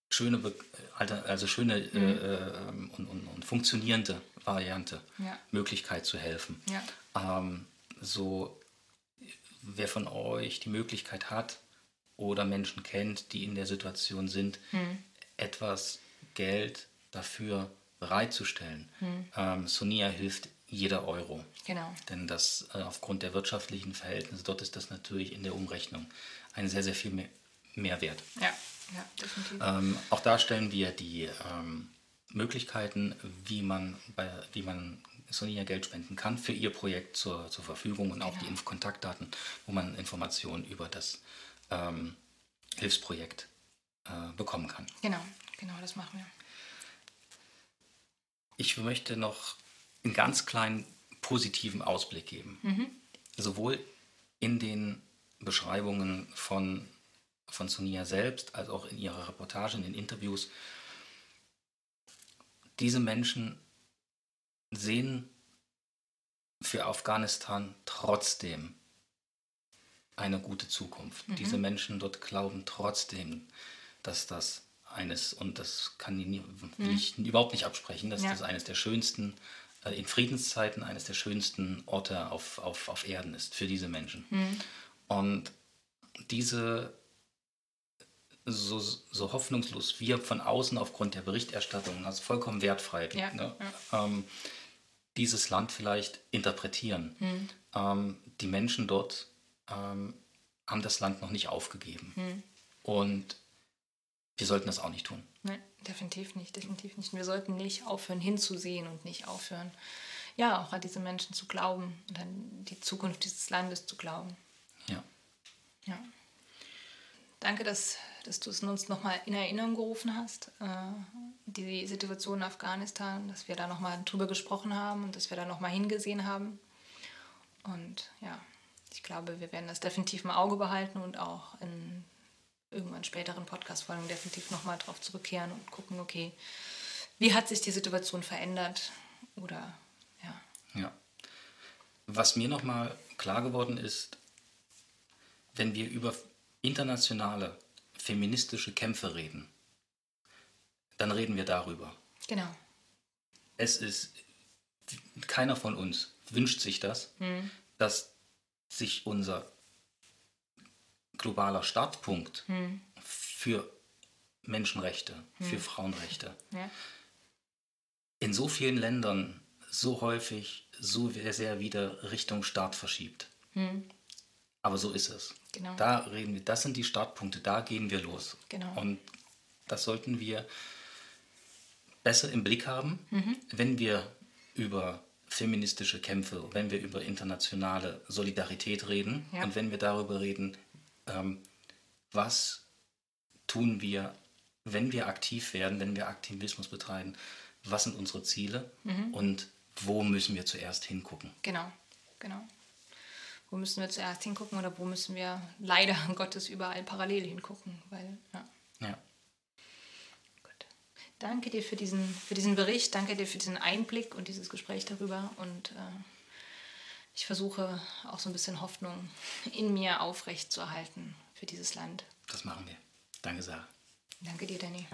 schöne, also schöne mhm. äh, und, und, und, funktionierende Variante, ja. Möglichkeit zu helfen. Ja. Ähm, so, wer von euch die Möglichkeit hat oder Menschen kennt, die in der Situation sind, mhm. etwas Geld dafür bereitzustellen. Mhm. Ähm, Sonia hilft jeder Euro. Genau. Denn das äh, aufgrund der wirtschaftlichen Verhältnisse dort ist das natürlich in der Umrechnung ein sehr, sehr viel mehr, mehr wert. Ja, ja definitiv. Ähm, auch da stellen wir die ähm, Möglichkeiten, wie man, bei, wie man Sonia Geld spenden kann, für ihr Projekt zur, zur Verfügung und auch genau. die Kontaktdaten, wo man Informationen über das ähm, Hilfsprojekt äh, bekommen kann. Genau, genau, das machen wir. Ich möchte noch einen ganz kleinen positiven Ausblick geben. Mhm. Sowohl in den Beschreibungen von, von Sonia selbst als auch in ihrer Reportage, in den Interviews. Diese Menschen sehen für Afghanistan trotzdem eine gute Zukunft. Mhm. Diese Menschen dort glauben trotzdem, dass das eines, und das kann ich, will ich mhm. überhaupt nicht absprechen, dass ja. das eines der schönsten, äh, in Friedenszeiten eines der schönsten Orte auf, auf, auf Erden ist für diese Menschen. Mhm. Und diese, so, so hoffnungslos wir von außen aufgrund der Berichterstattung, also vollkommen wertfrei, ja. Ne, ja. Ähm, dieses Land vielleicht interpretieren. Mhm. Ähm, die Menschen dort ähm, haben das Land noch nicht aufgegeben. Mhm. Und wir sollten das auch nicht tun. Nein, definitiv nicht, definitiv nicht. Wir sollten nicht aufhören hinzusehen und nicht aufhören, ja, auch an diese Menschen zu glauben und an die Zukunft dieses Landes zu glauben. Ja. Ja. Danke, dass, dass du es uns nochmal in Erinnerung gerufen hast, äh, die Situation in Afghanistan, dass wir da nochmal drüber gesprochen haben und dass wir da nochmal hingesehen haben. Und ja, ich glaube, wir werden das definitiv im Auge behalten und auch in irgendwann späteren Podcast-Folgen definitiv nochmal drauf zurückkehren und gucken, okay, wie hat sich die Situation verändert oder ja. Ja. Was mir nochmal klar geworden ist, wenn wir über internationale feministische Kämpfe reden, dann reden wir darüber. Genau. Es ist, keiner von uns wünscht sich das, hm. dass sich unser globaler Startpunkt hm. für Menschenrechte, hm. für Frauenrechte ja. in so vielen Ländern so häufig, so sehr wieder Richtung Staat verschiebt. Aber so ist es. Genau. Da reden wir, das sind die Startpunkte, da gehen wir los. Genau. Und das sollten wir besser im Blick haben, mhm. wenn wir über feministische Kämpfe, wenn wir über internationale Solidarität reden ja. und wenn wir darüber reden, ähm, was tun wir, wenn wir aktiv werden, wenn wir Aktivismus betreiben, was sind unsere Ziele mhm. und wo müssen wir zuerst hingucken. Genau, genau. Wo müssen wir zuerst hingucken oder wo müssen wir leider Gottes überall parallel hingucken, weil, ja. Ja. Gut. Danke dir für diesen, für diesen Bericht, danke dir für diesen Einblick und dieses Gespräch darüber und äh, ich versuche auch so ein bisschen Hoffnung in mir aufrecht zu erhalten für dieses Land. Das machen wir. Danke, Sarah. Danke dir, Danny.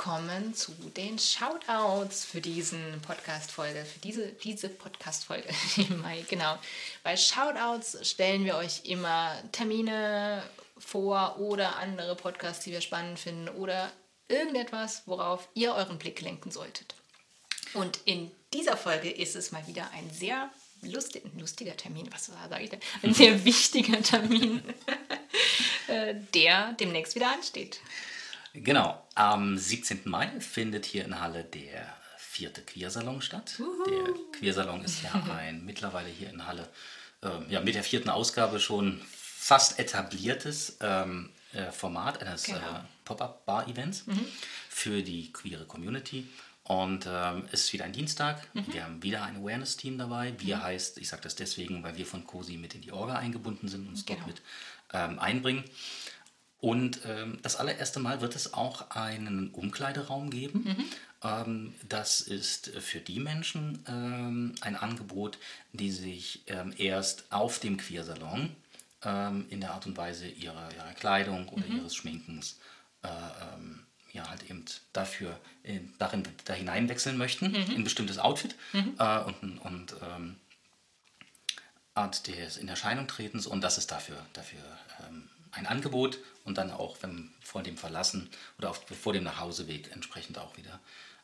Kommen zu den Shoutouts für diesen Podcast-Folge, für diese, diese Podcast-Folge im Mai, genau. Bei Shoutouts stellen wir euch immer Termine vor oder andere Podcasts, die wir spannend finden oder irgendetwas, worauf ihr euren Blick lenken solltet. Und in dieser Folge ist es mal wieder ein sehr lustig, lustiger Termin, was sage ich denn? Ein sehr wichtiger Termin, äh, der demnächst wieder ansteht. Genau, am 17. Mai findet hier in Halle der vierte Queersalon statt. Uhu. Der Queersalon ist ja ein mittlerweile hier in Halle äh, ja, mit der vierten Ausgabe schon fast etabliertes ähm, äh, Format eines genau. äh, Pop-up-Bar-Events mhm. für die queere Community. Und ähm, es ist wieder ein Dienstag. Mhm. Wir haben wieder ein Awareness-Team dabei. Wir mhm. heißt, ich sage das deswegen, weil wir von COSI mit in die Orga eingebunden sind und uns genau. dort mit ähm, einbringen. Und ähm, das allererste Mal wird es auch einen Umkleideraum geben. Mhm. Ähm, das ist für die Menschen ähm, ein Angebot, die sich ähm, erst auf dem Queersalon ähm, in der Art und Weise ihrer, ihrer Kleidung oder mhm. ihres Schminkens äh, ähm, ja, halt eben dafür in, äh, darin da hineinwechseln möchten, mhm. in ein bestimmtes Outfit mhm. äh, und, und Art des in Erscheinung tretens und das ist dafür, dafür ein Angebot und dann auch wenn vor dem Verlassen oder auf, vor dem Nachhauseweg entsprechend auch wieder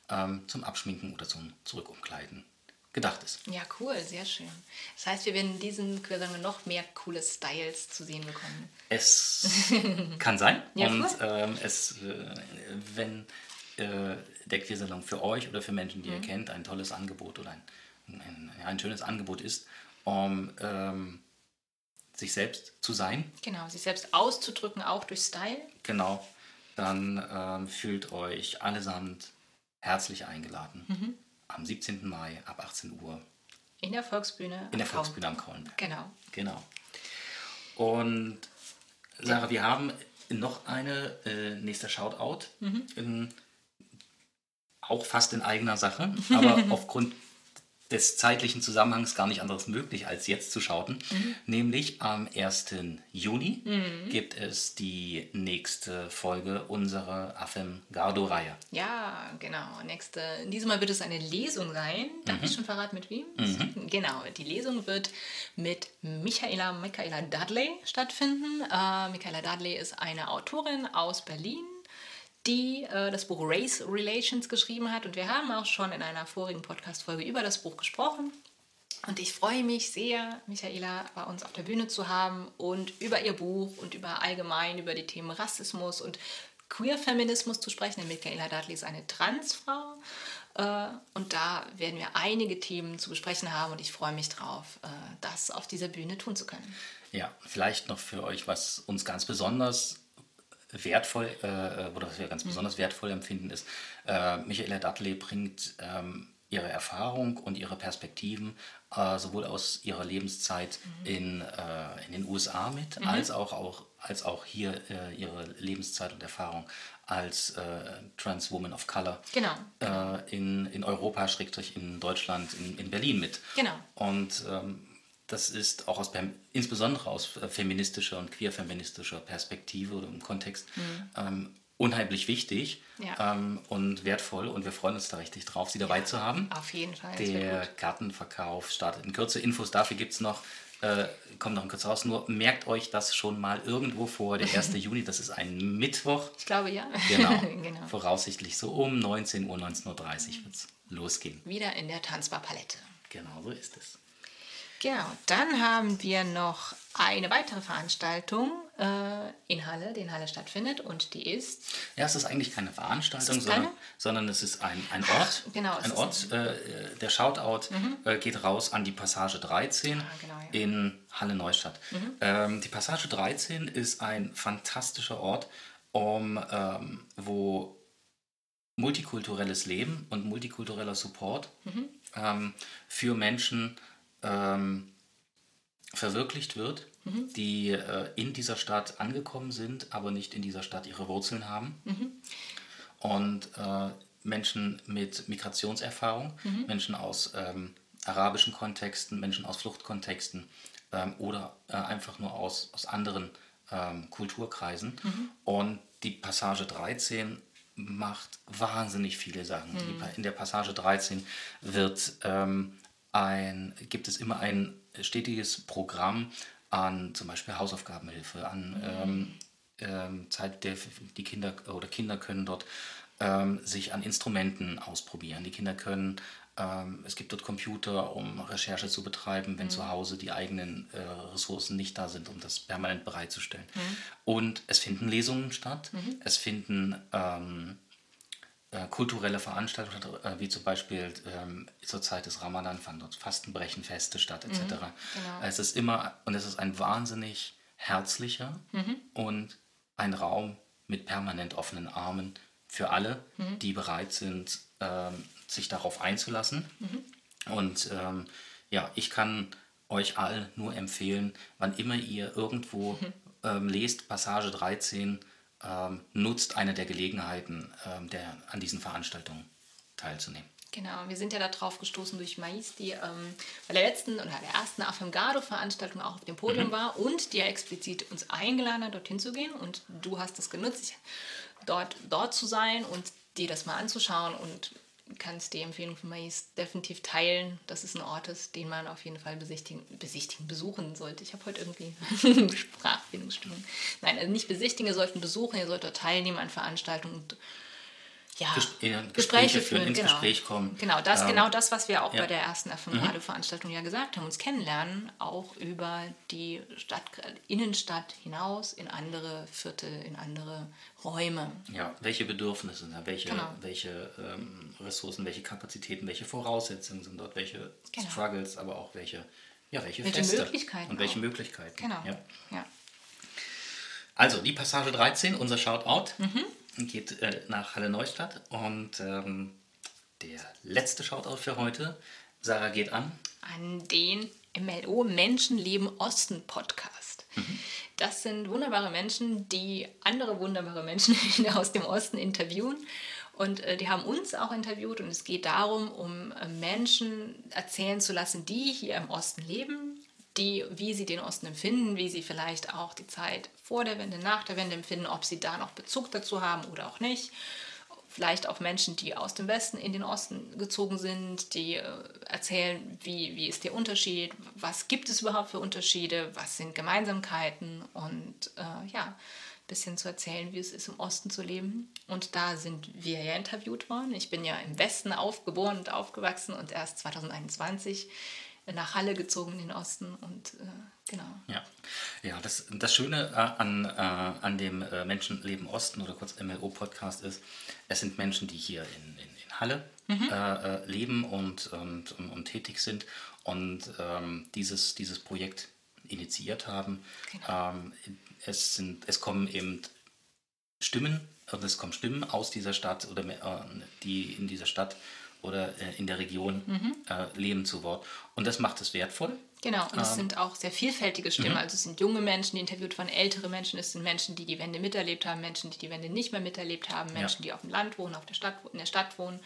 ähm, zum Abschminken oder zum Zurückumkleiden gedacht ist. Ja, cool, sehr schön. Das heißt, wir werden in diesen Queersalon noch mehr coole Styles zu sehen bekommen. Es kann sein. ja, und ähm, es, äh, wenn äh, der Queersalon für euch oder für Menschen, die mhm. ihr kennt, ein tolles Angebot oder ein, ein, ein schönes Angebot ist, um ähm, sich selbst zu sein. Genau, sich selbst auszudrücken, auch durch Style. Genau, dann ähm, fühlt euch allesamt herzlich eingeladen. Mhm. Am 17. Mai ab 18 Uhr. In der Volksbühne. In der Volksbühne am Kraulenberg. Genau. Genau. Und Sarah, wir haben noch eine äh, nächste Shoutout. Mhm. In, auch fast in eigener Sache, aber aufgrund des zeitlichen Zusammenhangs gar nicht anderes möglich, als jetzt zu schauten. Mhm. Nämlich am 1. Juni mhm. gibt es die nächste Folge unserer Affem Gardo-Reihe. Ja, genau. Nächste, diesmal wird es eine Lesung sein. Darf mhm. ich schon verraten, mit wem? Mhm. Genau, die Lesung wird mit Michaela, Michaela Dudley stattfinden. Äh, Michaela Dudley ist eine Autorin aus Berlin die äh, das Buch Race Relations geschrieben hat. Und wir haben auch schon in einer vorigen Podcast-Folge über das Buch gesprochen. Und ich freue mich sehr, Michaela bei uns auf der Bühne zu haben und über ihr Buch und über allgemein über die Themen Rassismus und Queer-Feminismus zu sprechen. Denn Michaela Dudley ist eine Transfrau. Äh, und da werden wir einige Themen zu besprechen haben und ich freue mich drauf, äh, das auf dieser Bühne tun zu können. Ja, vielleicht noch für euch, was uns ganz besonders wertvoll äh, äh, oder was wir ganz mhm. besonders wertvoll empfinden, ist, äh, Michaela Dudley bringt ähm, ihre Erfahrung und ihre Perspektiven äh, sowohl aus ihrer Lebenszeit mhm. in, äh, in den USA mit, mhm. als, auch, auch, als auch hier äh, ihre Lebenszeit und Erfahrung als äh, Trans Woman of Color genau. in, in Europa, Schrägstrich in Deutschland, in, in Berlin mit. Genau. Und ähm, das ist auch aus, insbesondere aus äh, feministischer und queer-feministischer Perspektive oder im Kontext mhm. ähm, unheimlich wichtig ja. ähm, und wertvoll und wir freuen uns da richtig drauf, Sie dabei ja, zu haben. Auf jeden Fall. Der Kartenverkauf startet in Kürze. Infos dafür gibt es noch. Äh, kommt noch in Kürze raus. Nur merkt euch das schon mal irgendwo vor, der 1. Juni, das ist ein Mittwoch. Ich glaube ja. Genau. genau. Voraussichtlich so um 19 Uhr, 19.30 Uhr wird es losgehen. Wieder in der Tanzbarpalette. Genau so ist es. Genau, dann haben wir noch eine weitere Veranstaltung äh, in Halle, die in Halle stattfindet und die ist... Ja, es ist eigentlich keine Veranstaltung, sondern, sondern es ist ein, ein Ort. Ach, genau, ein Ort. Äh, der Shoutout mhm. äh, geht raus an die Passage 13 ah, genau, ja. in Halle Neustadt. Mhm. Ähm, die Passage 13 ist ein fantastischer Ort, um, ähm, wo multikulturelles Leben und multikultureller Support mhm. ähm, für Menschen ähm, verwirklicht wird, mhm. die äh, in dieser Stadt angekommen sind, aber nicht in dieser Stadt ihre Wurzeln haben. Mhm. Und äh, Menschen mit Migrationserfahrung, mhm. Menschen aus ähm, arabischen Kontexten, Menschen aus Fluchtkontexten ähm, oder äh, einfach nur aus, aus anderen ähm, Kulturkreisen. Mhm. Und die Passage 13 macht wahnsinnig viele Sachen. Mhm. in der Passage 13 wird ähm, ein, gibt es immer ein stetiges Programm an zum Beispiel Hausaufgabenhilfe, an mhm. ähm, ähm, Zeit, der die Kinder oder Kinder können dort ähm, sich an Instrumenten ausprobieren. Die Kinder können, ähm, es gibt dort Computer, um Recherche zu betreiben, wenn mhm. zu Hause die eigenen äh, Ressourcen nicht da sind, um das permanent bereitzustellen. Mhm. Und es finden Lesungen statt, mhm. es finden ähm, äh, kulturelle Veranstaltungen, äh, wie zum Beispiel ähm, zur Zeit des Ramadan fanden dort Fastenbrechenfeste statt, etc. Mhm, genau. Es ist immer, und es ist ein wahnsinnig herzlicher mhm. und ein Raum mit permanent offenen Armen für alle, mhm. die bereit sind, ähm, sich darauf einzulassen. Mhm. Und ähm, ja, ich kann euch allen nur empfehlen, wann immer ihr irgendwo mhm. ähm, lest, Passage 13, ähm, nutzt eine der Gelegenheiten, ähm, der, an diesen Veranstaltungen teilzunehmen. Genau, wir sind ja darauf gestoßen durch Mais, die ähm, bei der letzten oder der ersten Afemgado-Veranstaltung auch auf dem Podium mhm. war und die ja explizit uns eingeladen hat, dorthin zu gehen. Und du hast es genutzt, dort, dort zu sein und dir das mal anzuschauen und kannst die Empfehlung von Mais definitiv teilen, dass es ein Ort ist, den man auf jeden Fall besichtigen, besichtigen besuchen sollte. Ich habe heute irgendwie Sprachfindungsstörung. Nein, also nicht besichtigen, ihr sollten besuchen, ihr solltet teilnehmen an Veranstaltungen und ja, Gespräche, Gespräche führen, ins genau. Gespräch kommen. Genau das, ähm, genau das, was wir auch ja. bei der ersten F5-Radio-Veranstaltung mhm. ja gesagt haben, uns kennenlernen, auch über die Stadt, Innenstadt hinaus in andere Viertel, in andere Räume. Ja, welche Bedürfnisse, welche, genau. welche ähm, Ressourcen, welche Kapazitäten, welche Voraussetzungen sind dort, welche genau. Struggles, aber auch welche, ja, welche, welche Feste Möglichkeiten und welche auch. Möglichkeiten. Genau. Ja. ja. Also die Passage 13, unser Shoutout. Mhm geht äh, nach Halle Neustadt. Und ähm, der letzte Shoutout für heute, Sarah geht an. An den MLO Menschenleben Osten Podcast. Mhm. Das sind wunderbare Menschen, die andere wunderbare Menschen aus dem Osten interviewen. Und äh, die haben uns auch interviewt und es geht darum, um äh, Menschen erzählen zu lassen, die hier im Osten leben, die, wie sie den Osten empfinden, wie sie vielleicht auch die Zeit vor der Wende, nach der Wende empfinden, ob sie da noch Bezug dazu haben oder auch nicht. Vielleicht auch Menschen, die aus dem Westen in den Osten gezogen sind, die äh, erzählen, wie, wie ist der Unterschied, was gibt es überhaupt für Unterschiede, was sind Gemeinsamkeiten und äh, ja, ein bisschen zu erzählen, wie es ist, im Osten zu leben. Und da sind wir ja interviewt worden. Ich bin ja im Westen aufgeboren und aufgewachsen und erst 2021 nach Halle gezogen in den Osten und äh, genau. Ja, ja das, das Schöne äh, an, äh, an dem äh, Menschenleben Osten oder kurz MLO-Podcast ist, es sind Menschen, die hier in, in, in Halle mhm. Äh, äh, leben und, und, und, und, tätig sind und ähm, dieses, dieses Projekt initiiert haben. Genau. Ähm, es, sind, es kommen eben Stimmen, es kommen Stimmen aus dieser Stadt oder die in dieser Stadt oder äh, in der Region mhm. äh, leben zu Wort. Und das macht es wertvoll. Genau, und es ähm, sind auch sehr vielfältige Stimmen. Mhm. Also es sind junge Menschen, die interviewt waren, ältere Menschen, es sind Menschen, die die Wende miterlebt haben, Menschen, die die Wende nicht mehr miterlebt haben, Menschen, ja. die auf dem Land wohnen, auf der Stadt, in der Stadt wohnen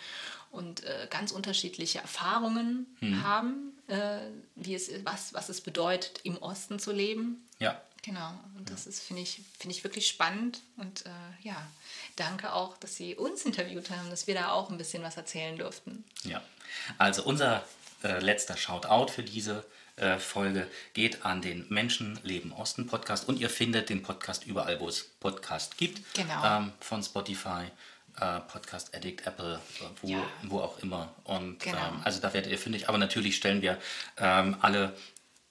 und äh, ganz unterschiedliche Erfahrungen mhm. haben, äh, wie es, was, was es bedeutet, im Osten zu leben. Ja. Genau, und das ist, finde ich, find ich wirklich spannend und äh, ja, danke auch, dass Sie uns interviewt haben, dass wir da auch ein bisschen was erzählen durften. Ja, also unser äh, letzter Shoutout für diese äh, Folge geht an den Menschen Leben Osten Podcast und ihr findet den Podcast überall, wo es Podcast gibt. Genau. Ähm, von Spotify, äh, Podcast Addict, Apple, wo, ja. wo auch immer. Und genau. ähm, also da werdet ihr fündig. Aber natürlich stellen wir ähm, alle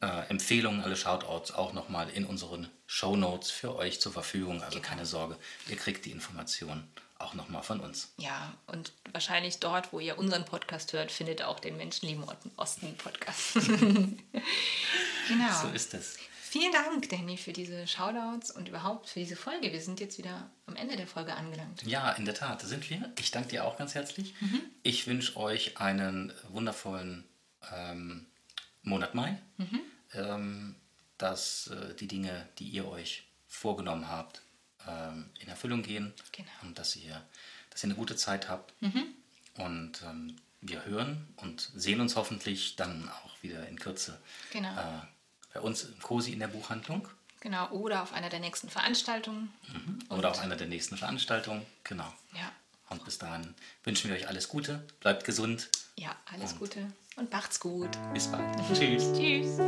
äh, Empfehlungen, alle Shoutouts auch nochmal in unseren Show Notes für euch zur Verfügung. Also genau. keine Sorge, ihr kriegt die Informationen auch nochmal von uns. Ja, und wahrscheinlich dort, wo ihr unseren Podcast hört, findet auch den Menschenlieben Osten Podcast. genau. So ist es. Vielen Dank, Danny, für diese Shoutouts und überhaupt für diese Folge. Wir sind jetzt wieder am Ende der Folge angelangt. Ja, in der Tat, sind wir. Ich danke dir auch ganz herzlich. Mhm. Ich wünsche euch einen wundervollen ähm, Monat Mai, mhm. ähm, dass äh, die Dinge, die ihr euch vorgenommen habt, ähm, in Erfüllung gehen genau. und dass ihr, dass ihr eine gute Zeit habt. Mhm. Und ähm, wir hören und sehen uns hoffentlich dann auch wieder in Kürze genau. äh, bei uns im COSI in der Buchhandlung. Genau, oder auf einer der nächsten Veranstaltungen. Mhm. Oder auf einer der nächsten Veranstaltungen, genau. Ja. Und bis dahin wünschen wir euch alles Gute, bleibt gesund. Ja, alles Gute und macht's gut. Bis bald. Tschüss. Tschüss.